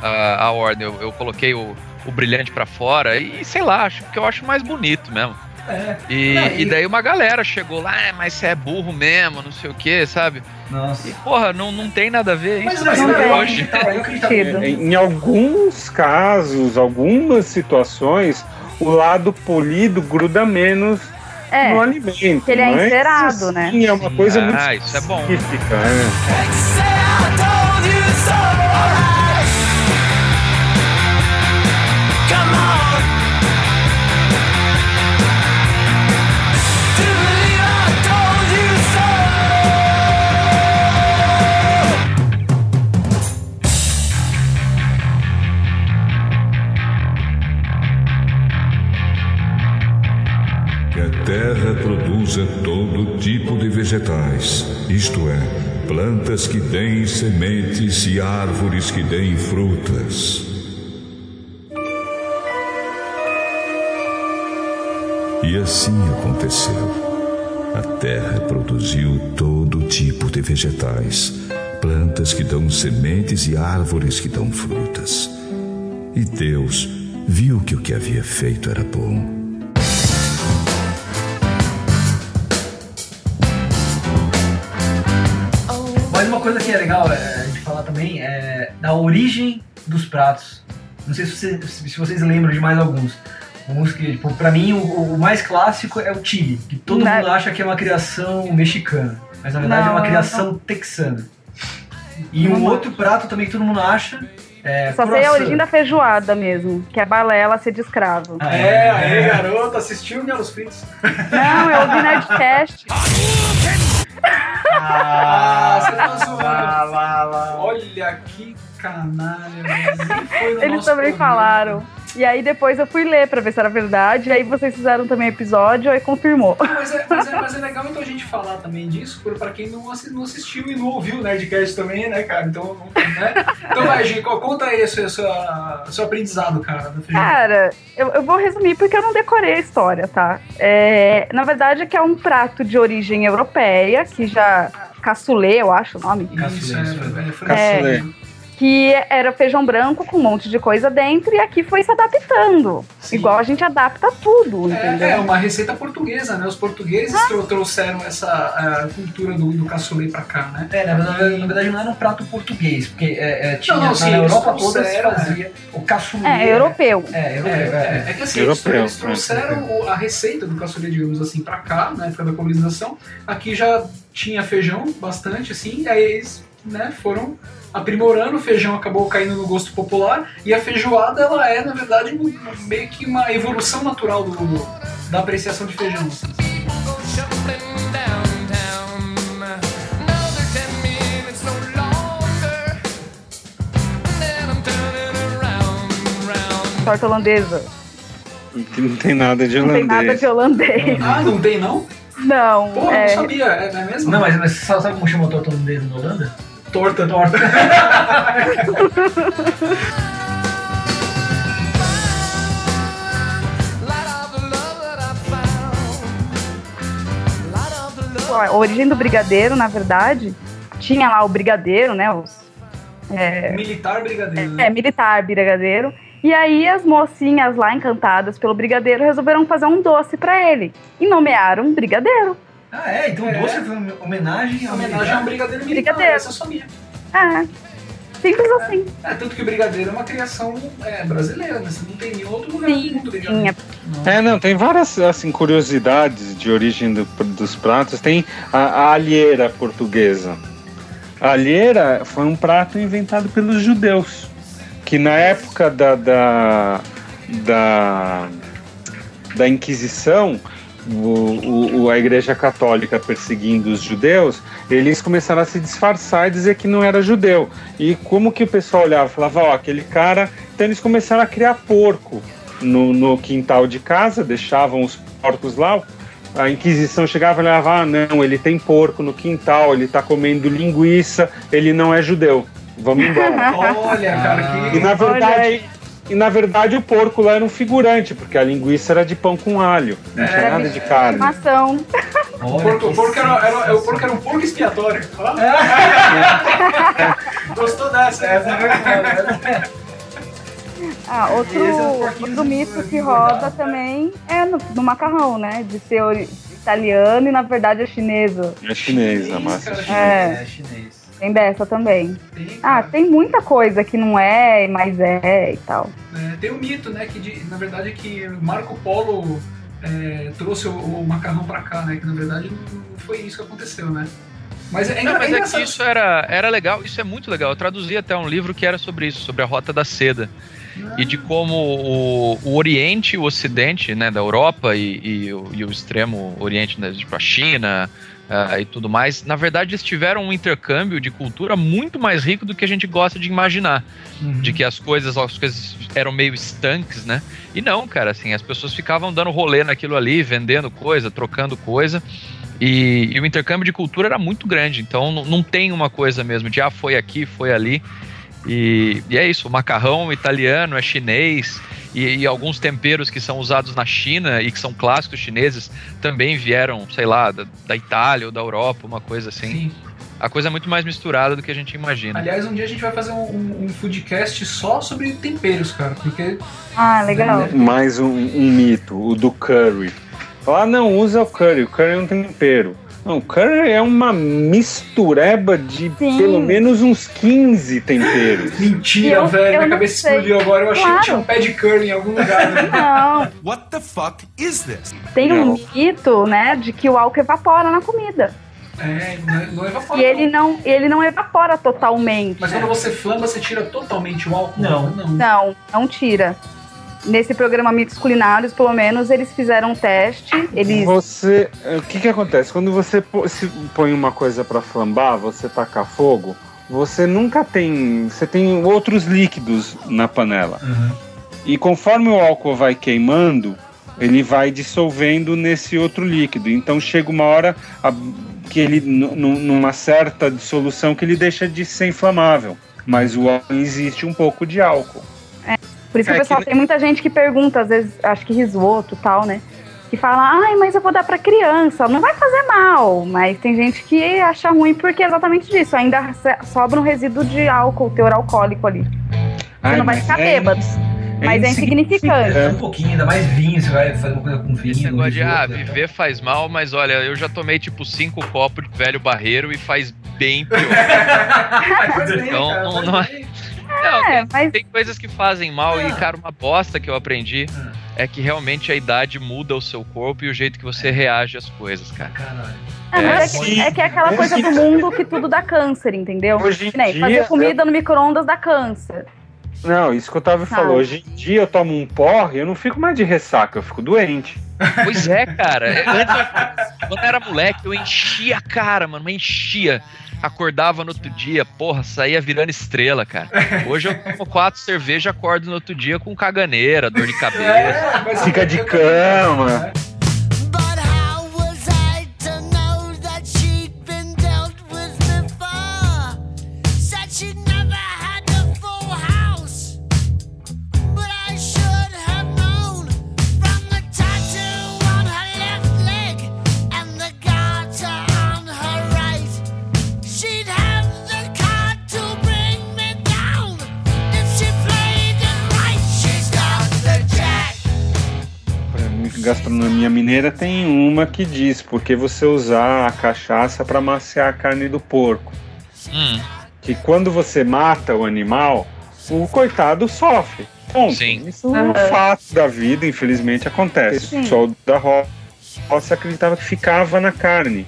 a, a ordem, eu, eu coloquei o, o brilhante pra fora e sei lá, acho que eu acho mais bonito mesmo. É. E, Não, e e- daí uma galera chegou lá, "Ah, mas você é burro mesmo, não sei o que, sabe? Nossa. E porra, não, não tem nada a ver Mas, isso mas eu hoje. Em, alguns casos, algumas situações, o lado polido gruda menos É, no alimento. ele é encerado, né? Sim, é uma Sim. coisa Ah, muito isso é bom. específica. é. Que a terra produza todo tipo de vegetais, isto é, plantas que deem sementes e árvores que deem frutas. E assim aconteceu. A terra produziu todo tipo de vegetais, plantas que dão sementes e árvores que dão frutas. E Deus viu que o que havia feito era bom. É legal é, a gente falar também é da origem dos pratos. Não sei se, você- se vocês lembram de mais alguns. Uns que, tipo, pra mim, o, o mais clássico é o chili, que todo Não. mundo acha que é uma criação mexicana. Mas na verdade Não, é uma criação texana. E um Não. outro prato também que todo mundo acha é Só sei a origem da feijoada mesmo, que é balela ser de escravo. Ah, É, aí, garoto, assistiu Melos Fritos. Não, eu ouvi Nerdcast. Ah, você tá zoando. Lá, lá, lá. Olha que canalha, Eles também programa. falaram. E aí depois eu fui ler pra ver se era verdade. E aí vocês fizeram também episódio e confirmou. Mas é, mas, é, mas é legal então a gente falar também disso, pra quem não, não assistiu e não ouviu o Nerdcast também, né, cara? Então, né? então vai, Gi, co- conta aí o seu, seu, aprendizado, cara. Cara, eu, eu vou resumir porque eu não decorei a história, tá? É, na verdade é que é um prato de origem europeia, que já... Cassoulet, eu acho o nome. Isso, é, é, Cassoulet. Que era feijão branco com um monte de coisa dentro e aqui foi se adaptando. Sim. Igual a gente adapta tudo, entendeu? É, é uma receita portuguesa, né? Os portugueses trou- trouxeram essa ah, cultura do, do cassoulet pra cá, né? É, na verdade, na verdade não era um prato português, porque é, é, tinha Não, não, na sim, eles Europa toda se fazia o cassoulet. É, europeu. É, É, europeu. é, é. é que assim, eles, Europeu, eles trouxeram a receita do cassoulet, digamos assim, pra cá, na época da colonização. Aqui já tinha feijão bastante, assim, e aí eles né, foram aprimorando, o feijão acabou caindo no gosto popular, e a feijoada, ela é, na verdade, um- meio que uma evolução natural do, da apreciação de feijão. Torta holandesa. Não tem nada de Não tem nada holandês. de holandês. Ah, não tem não? Não. Pô, é... não sabia, é, não é mesmo? Não, mas, mas sabe sabe como chama a torta holandesa na Holanda? Torta. Torta. A origem do brigadeiro, na verdade, tinha lá o brigadeiro, né? Os, é, Militar brigadeiro. né? é, militar brigadeiro. E aí as mocinhas lá, encantadas pelo brigadeiro, resolveram fazer um doce pra ele. E nomearam brigadeiro. Ah, é? Então o doce foi uma homenagem a Homenagem a um brigadeiro militar, Brigadeiro. essa eu sabia. É. Simples assim. É, tanto que o brigadeiro é uma criação é, brasileira, né? Você não tem em nenhum outro lugar do mundo brigadeiro. Tinha. É, não, tem várias assim, curiosidades de origem do- dos pratos. Tem a, a alheira portuguesa. A alheira foi um prato inventado pelos judeus, que na época da, da, da, da Inquisição, o, o- a Igreja Católica perseguindo os judeus, eles começaram a se disfarçar e dizer que não era judeu. E como que o pessoal olhava? Falava, ó, aquele cara. Então eles começaram a criar porco no, no quintal de casa, deixavam os porcos lá. A Inquisição chegava e falava: ah, não, ele tem porco no quintal, ele tá comendo linguiça, ele não é judeu. Vamos embora. Olha, cara, que. E na verdade, e na verdade o porco lá era um figurante, porque a linguiça era de pão com alho, não É. tinha nada de carne. Mação. O porco, o porco era, era- o porco era um porco expiatório. Ó. Gostou dessa? Essa é Ah, outro, é outro mito que roda também é no, no macarrão, né? De ser italiano e na verdade é chinesa. É chinês, a massa. cara, É. É chinês. Tem dessa também. Tem, Ah, tem muita coisa que não é, mas é e tal. É, tem um mito, né, que de- na verdade que Marco Polo é, trouxe o, o macarrão pra cá, né, que na verdade não foi isso que aconteceu, né. Mas é, Não, mas é é que isso era, era legal, isso é muito legal. Eu traduzi até um livro que era sobre isso, sobre a Rota da Seda. E de como o, o Oriente e o Ocidente, né, da Europa e, e o, e o extremo Oriente, né, tipo a China ah, e tudo mais, na verdade eles tiveram um intercâmbio de cultura muito mais rico do que a gente gosta de imaginar. De que as coisas, as coisas eram meio estanques, né? E não, cara, assim, as pessoas ficavam dando rolê naquilo ali, vendendo coisa, trocando coisa. E, e o intercâmbio de cultura era muito grande, então não, não tem uma coisa mesmo de ah, foi aqui, foi ali. E, e é isso, o macarrão italiano é chinês, e, e alguns temperos que são usados na China e que são clássicos chineses também vieram, sei lá, da, da Itália ou da Europa, uma coisa assim. Sim. A coisa é muito mais misturada do que a gente imagina. Aliás, um dia a gente vai fazer um, um, um foodcast só sobre temperos, cara, porque Ah, legal. Mais um, um mito, o do curry. Lá não usa o curry, o curry não tem tempero. Não, o curry é uma mistureba de Sim. pelo menos uns 15 temperos. mentira, Eu- velho, eu minha cabeça sei. explodiu agora, eu achei Claro. que tinha um pé de curry em algum lugar. né? Não, What the fuck is this? tem um Não. mito, né, de que o álcool evapora na comida. É, não, não evapora. E ele não. ele não evapora totalmente. Mas quando você flamba, você tira totalmente o álcool? Não. não. Não, não tira. Nesse programa Mitos Culinários, pelo menos, eles fizeram um teste. Eles. Você, o que que acontece? Quando você põe uma coisa para flambar, você tacar fogo, você nunca tem, você tem outros líquidos na panela. E conforme o álcool vai queimando, ele vai dissolvendo nesse outro líquido. Então chega uma hora a- que ele, nu- nu- numa certa dissolução, que ele deixa de ser inflamável. Mas o álcool existe um pouco de álcool. Por isso que É o pessoal que- tem muita gente que pergunta, às vezes, acho que risoto e tal, né? Que fala, ai, mas eu vou dar pra criança, não vai fazer mal. Mas tem gente que acha ruim porque é exatamente disso. Ainda sobra um resíduo de álcool, teor alcoólico ali. Você Ai, não vai ficar é- bêbado. Mas é insignificante. É um pouquinho, ainda mais vinho, você vai fazer uma coisa com vinho. Esse negócio de, ah, né? viver faz mal, mas olha, eu já tomei tipo cinco copos de velho barreiro e faz bem pior. Faz bem, Então, cara, não- faz não é- bem. Não, É, tem, mas tem coisas que fazem mal e, cara, uma bosta que eu aprendi é que realmente a idade muda o seu corpo e o jeito que você reage às coisas, cara. É, mas é, É, que, é que é aquela coisa do mundo que tudo dá câncer, entendeu? Hoje em nem, dia, fazer comida no micro-ondas dá câncer. Não, isso que o Otávio Tá. falou. Hoje em dia eu tomo um porre, eu não fico mais de ressaca, eu fico doente. Pois é, cara. É, Antes, quando eu era moleque, eu enchia a cara, mano, mas enchia. Acordava no outro dia, porra, saía virando estrela, cara. Hoje eu tomo quatro cervejas, acordo no outro dia com caganeira, dor de cabeça. Fica de cama. Gastronomia mineira tem uma que diz porque você usar a cachaça para maciar a carne do porco. Hum, Que quando você mata o animal, o coitado sofre. Ponto. Isso é um fato da vida, infelizmente acontece. Sim. O pessoal da ro- roça acreditava que ficava na carne.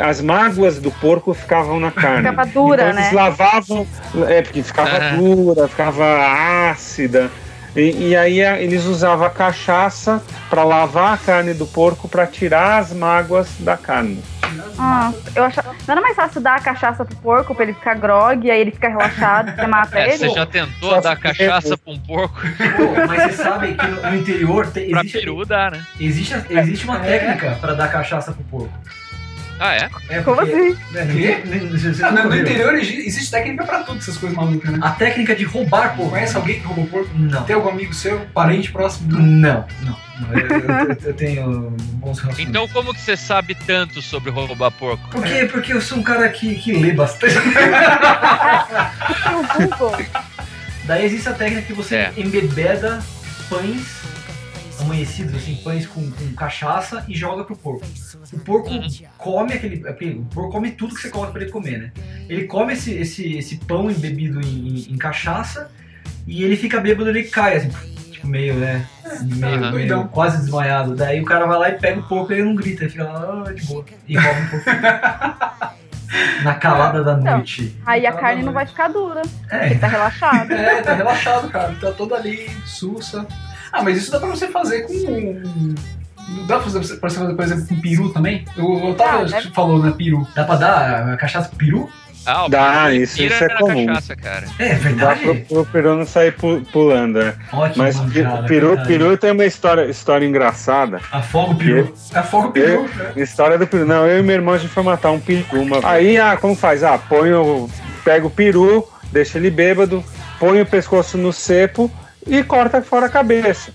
As mágoas do porco ficavam na carne. Ficava dura, então eles né? lavavam, é, porque ficava Ah. dura, ficava ácida. E, e aí a- eles usavam a cachaça para lavar a carne do porco para tirar as mágoas da carne. Ah, eu achava. Não era mais fácil dar a cachaça pro porco pra ele ficar grog e aí ele fica relaxado, você mata é, ele? você já tentou dar cachaça pra um porco? Pô, mas vocês sabem que no, no interior tem, Pra existe, peru dá, né? existe, existe uma técnica pra dar cachaça pro porco. Ah, é? É Como porque- assim? É, no, interior exi- existe técnica pra tudo, essas coisas malucas, né? A técnica de roubar porco. Conhece alguém que roubou porco? Não. Tem algum amigo seu, parente próximo? Não, não. não. Eu, eu- eu tenho bons relacionamentos. Então como que você sabe tanto sobre roubar porco? Por quê? Porque eu sou um cara que, que lê bastante. Daí existe a técnica que você É. embebeda pães amanhecidos, assim, pães com, com cachaça e joga pro porco. O porco come aquele, O porco come tudo que você coloca pra ele comer, né? Ele come esse, esse, esse pão embebido em, em- em cachaça e ele fica bêbado, ele cai, assim, tipo, meio, né? Meio, Aham. meio quase desmaiado. Daí o cara vai lá e pega o porco e ele não grita, ele fica lá ah, de boa. E come um pouco. Na calada da Então, noite. Aí a carne não vai ficar dura. É. Ele tá relaxado. É, tá relaxado, cara. Tá todo ali, sussa. Ah, mas isso dá pra você fazer com. Não dá pra fazer, pra você fazer, por exemplo, com peru também? O Otávio Ah, falou, né? Peru. Dá pra dar a cachaça pro peru? Ah, o Dá, peru isso- isso é comum. cachaça, cara. É Dá verdade? pro, pro peru não sair pu- pulando, né? Ó, que Mas mancada, o peru, peru tem uma história, história engraçada. Afoga o peru. Afoga o peru. né? História do peru. Não, eu e meu irmão a gente foi matar um peru. Uma... Aí, ah, como faz? Ah, põe o. Pega o peru, deixa ele bêbado, põe o pescoço no cepo e corta fora a cabeça.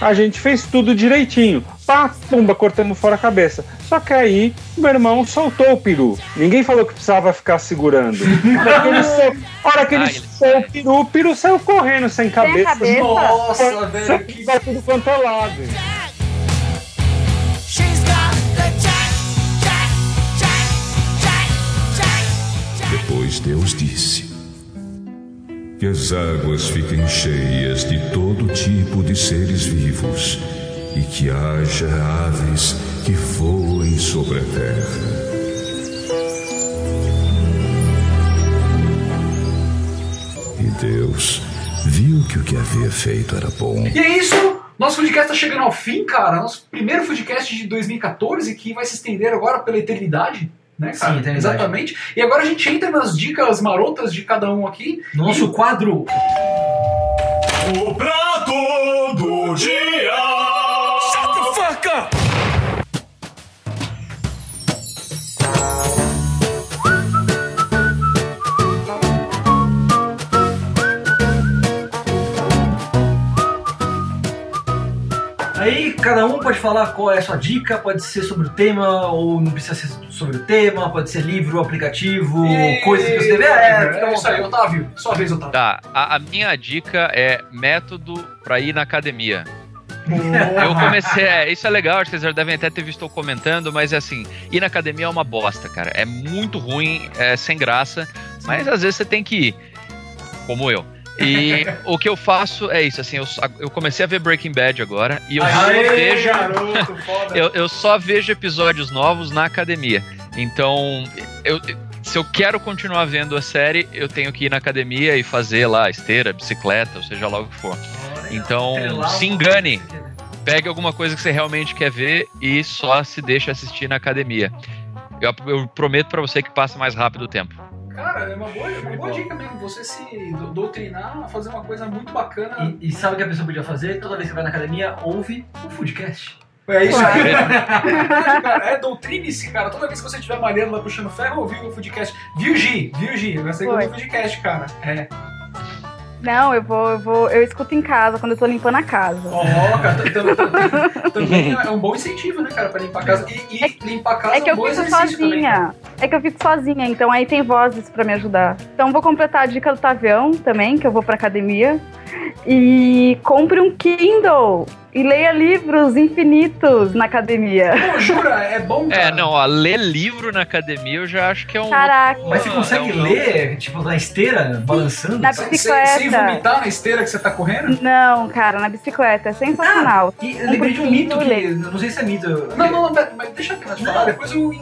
A gente fez tudo direitinho. Pá, pumba, cortamos fora a cabeça. Só que aí, meu irmão soltou o peru. Ninguém falou que precisava ficar segurando. A hora que ele, Ah, soltou o peru, o peru saiu correndo sem cabeça. cabeça? Nossa, velho. Que... Vai tudo quanto é lado. Depois Deus disse: Que as águas fiquem cheias de todo tipo de seres vivos e que haja aves que voem sobre a terra. E Deus viu que o que havia feito era bom. E é isso. Nosso podcast tá chegando ao fim, cara. Nosso primeiro podcast de 2014 que vai se estender agora pela eternidade. Né, Sim, cara? eternidade. Exatamente. E agora a gente entra nas dicas marotas de cada um aqui. No nosso quadro. O prato do dia. Cada um pode falar qual é a sua dica, pode ser sobre o tema, ou não precisa ser sobre o tema, pode ser livro, aplicativo, E- coisas que você deve. É, fica à é isso aí. Otávio. Sua vez, Otávio. Tá, a, a minha dica é método pra ir na academia. Eu comecei, é, isso é legal, acho que vocês já devem até ter visto eu comentando, mas é assim, ir na academia é uma bosta, cara. É muito ruim, é sem graça, mas às vezes você tem que ir, como eu. E o que eu faço é isso, assim, eu, só- eu comecei a ver Breaking Bad agora e eu só Aê, vejo. garoto, eu, eu só vejo episódios novos na academia. Então, eu, se eu quero continuar vendo a série, eu tenho que ir na academia e fazer lá esteira, bicicleta, ou seja lá o que for. Então, se engane. ver. Pegue alguma coisa que você realmente quer ver e só se deixa assistir na academia. Eu, eu prometo pra você que passa mais rápido o tempo. Cara, é uma boa, uma boa dica mesmo. Você se do- doutrinar a fazer uma coisa muito bacana. E, e sabe o que a pessoa podia fazer? Toda vez que vai na academia, ouve o Foodcast. É isso aí. Cara, é doutrine-se, cara. Toda vez que você estiver malhando, vai puxando ferro, ouvir o Foodcast. Viu, Gi? Viu, Gi? Vai ser Foi. o Foodcast, cara. É. Não, eu vou, eu vou, eu escuto em casa quando eu tô limpando a casa. Ó, cara, também é um bom incentivo, né, cara, pra limpar a casa. E, e limpar a casa É que eu fico sozinha. É que eu fico sozinha, então aí tem vozes pra me ajudar. Então vou completar a dica do Tavião também, que eu vou pra academia. E compre um Kindle e leia livros infinitos na academia. Pô, jura? É bom, cara. É, não, ó, ler livro na academia eu já acho que é um. Caraca. Mas você Ah, consegue é um- ler, tipo, na esteira, balançando? Na Sem, bicicleta. sem vomitar na esteira que você tá correndo? Não, cara, na bicicleta. É sensacional. E eu lembrei de um mito que, Ler. não sei se é mito. Não, não, não, mas deixa eu falar, depois eu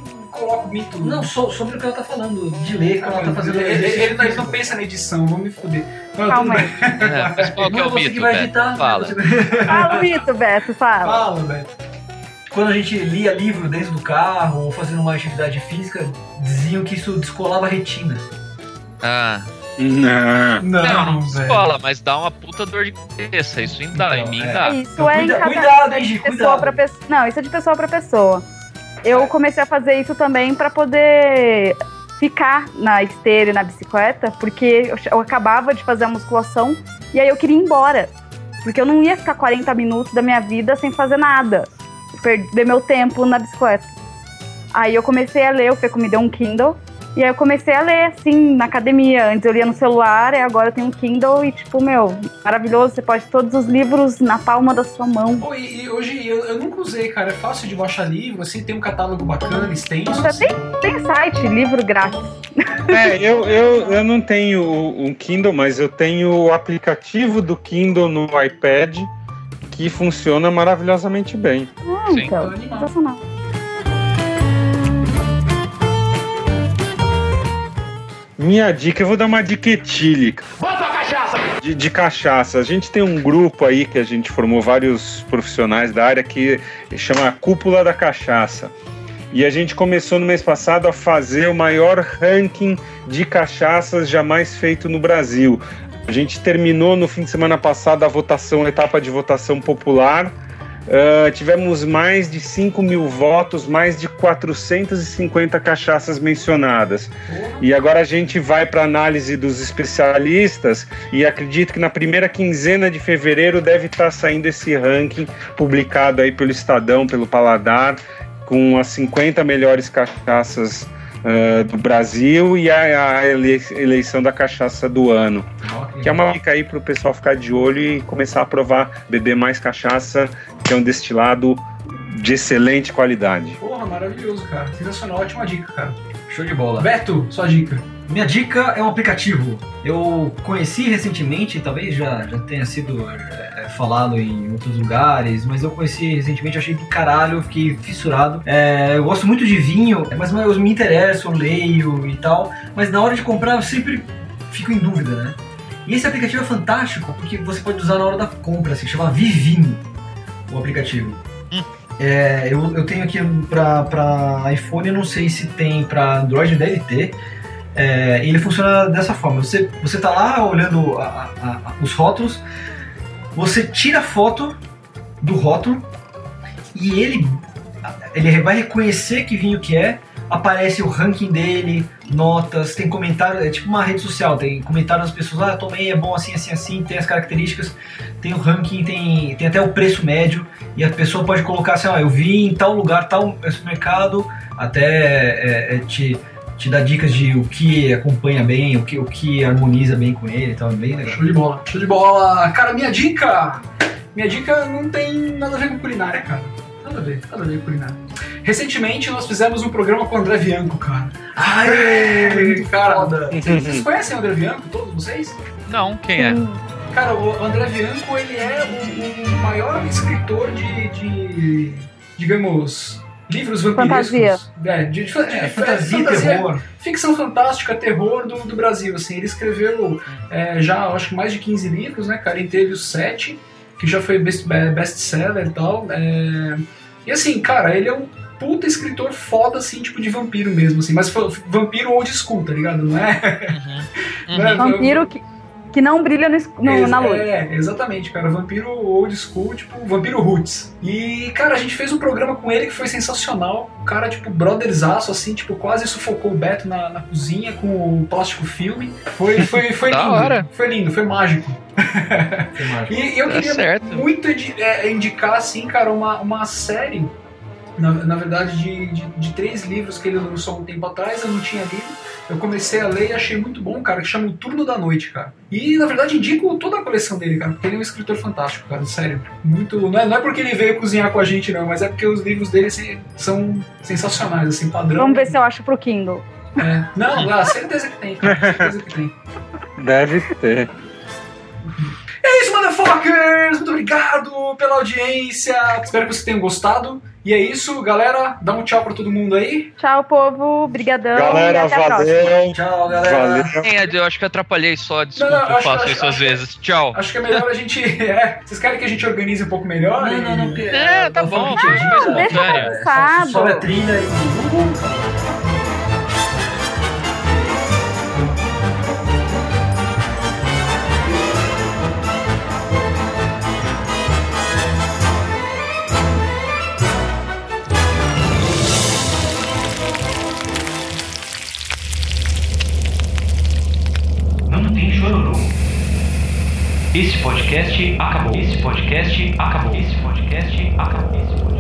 coloco o mito. Não, so- sobre o que ela tá falando, de ler quando ela tá fazendo ele, ele, ele não- ele não físico. pensa na edição, vamos me fuder. Não, Calma aí. É, mas qual que é o você mito, que Beto? editar. Fala. você- Fala o mito, Beto, fala. Fala, Beto. Quando a gente lia livro dentro do carro ou fazendo uma atividade física, diziam que isso descolava a retina. Ah, Não. Não, não, não velho. escola, mas dá uma puta dor de cabeça. Isso em, dá, em Então, mim é. dá. Isso Então, é cuida- em cada cuidado, de pessoa cuidado. pra pessoa. Não, isso é de pessoa pra pessoa. Eu comecei a fazer isso também pra poder ficar na esteira e na bicicleta, porque eu, eu acabava de fazer a musculação e aí eu queria ir embora. Porque eu não ia ficar 40 minutos da minha vida sem fazer nada. Perder meu tempo na bicicleta. Aí eu comecei a ler, o Feco me deu um Kindle. E aí eu comecei a ler, assim, na academia. Antes eu lia no celular, e agora eu tenho um Kindle e, tipo, meu, maravilhoso. Você pode ter todos os livros na palma da sua mão. Pô, e, e hoje eu, eu nunca usei, cara. É fácil de baixar livro, assim, tem um catálogo bacana, extenso. Tem, tem site, livro grátis. É, eu, eu, eu não tenho um Kindle, mas eu tenho o aplicativo do Kindle no iPad que funciona maravilhosamente bem. Ah, Sim. então, sensacional. Minha dica, eu vou dar uma dica etílica. De, de cachaça. A gente tem um grupo aí que a gente formou vários profissionais da área que chama a Cúpula da Cachaça. E a gente começou no mês passado a fazer o maior ranking de cachaças jamais feito no Brasil. A gente terminou no fim de semana passado a votação, a etapa de votação popular. Ah, tivemos mais de 5 mil votos, mais de 450 cachaças mencionadas. E agora a gente vai para análise dos especialistas e acredito que na primeira quinzena de fevereiro deve estar saindo esse ranking publicado aí pelo Estadão, pelo Paladar, com as 50 melhores cachaças ah, do Brasil e a, a ele- eleição da cachaça do ano. Que é uma dica aí para o pessoal ficar de olho e começar a provar, beber mais cachaça, que é um destilado de excelente qualidade. Porra, maravilhoso, cara. Sensacional, ótima dica, cara. Show de bola. Beto, sua dica. Minha dica é um aplicativo. Eu conheci recentemente, talvez já, já tenha sido é, falado em outros lugares, mas eu conheci recentemente, achei do caralho, fiquei fissurado. É, eu gosto muito de vinho, mas eu me interesso, eu leio e tal, mas na hora de comprar eu sempre fico em dúvida, né? E esse aplicativo é fantástico porque você pode usar na hora da compra, se chama Vivinho, o aplicativo. É, eu, eu tenho aqui pra, pra iPhone, eu não sei se tem pra Android, deve ter. É, ele funciona dessa forma: você, você tá lá olhando a- a- a- os rótulos, você tira a foto do rótulo e ele, ele vai reconhecer que vinho que é, aparece o ranking dele, notas, tem comentário, é tipo uma rede social, tem comentário das pessoas, ah, tomei, é bom assim, assim, assim, tem as características, tem o ranking, tem, tem até o preço médio, e a pessoa pode colocar assim, ó, eu vi em tal lugar, tal supermercado, até é, é, te, te dá dicas de o que acompanha bem, o que, o que harmoniza bem com ele, então é bem legal. Show de bola, show de bola. Cara, minha dica. Minha dica não tem nada a ver com culinária, cara. nada a ver, nada a ver com culinária. Recentemente nós fizemos um programa com o André Bianco, cara. Ai, muito cara. foda. Vocês vocês conhecem o André Bianco, todos vocês? Não, quem é? Cara, o André Bianco, ele é o, o maior escritor de, de, digamos, livros vampirescos. Fantasia. É, de, de, É, de- fantasia e terror. Ficção fantástica, terror do, do Brasil, assim. Ele escreveu é, já, acho que mais de 15 livros, né, cara? Entre eles sete, que já foi best- best-seller e tal. é. E assim, cara, ele é um puta escritor foda, assim, tipo de vampiro mesmo, assim. Mas foi- vampiro old school, tá ligado? Não é... não é- Vampiro que, que não brilha no, no- na luz. É, exatamente, cara. Vampiro old school, tipo, vampiro roots. E, cara, a gente fez um programa com ele que foi sensacional. O cara, tipo, brotherzaço, assim, tipo, quase sufocou o Beto na, na cozinha com o plástico filme. Foi, foi, foi Da lindo. hora. Foi lindo, foi mágico. Foi mágico. E eu Tá queria certo. muito é, indicar, assim, cara, uma, uma série, na, na verdade, de, de, de três livros que ele lançou há um tempo atrás, eu não tinha lido. Eu comecei a ler e achei muito bom, cara, que chama O Turno da Noite, cara. E, na verdade, indico toda a coleção dele, cara, porque ele é um escritor fantástico, cara, sério. Muito. Não é, não é porque ele veio cozinhar com a gente, não, mas é porque os livros dele assim, são sensacionais, assim, padrão. Vamos ver se eu acho pro Kindle. É. Não, não, certeza que tem, cara, certeza que tem. Deve ter. É isso, motherfuckers! Muito obrigado pela audiência. Espero que vocês tenham gostado. E é isso, galera. Dá um tchau pra todo mundo aí. Tchau, povo. Brigadão. e Galera, até a próxima. valeu. Tchau, galera. Valeu. É? Eu acho que atrapalhei só, desculpa, Não, não, eu acho- faço acho- isso às acho- vezes. Tchau. Acho que é melhor a gente. É, vocês querem que a gente organize um pouco melhor? Não, não, não, porque. É, tá bom, foi foi Não, deixa espontâneo. avançado. Sobe a trilha e. Não Esse podcast acabou. Esse podcast acabou. Esse podcast acabou.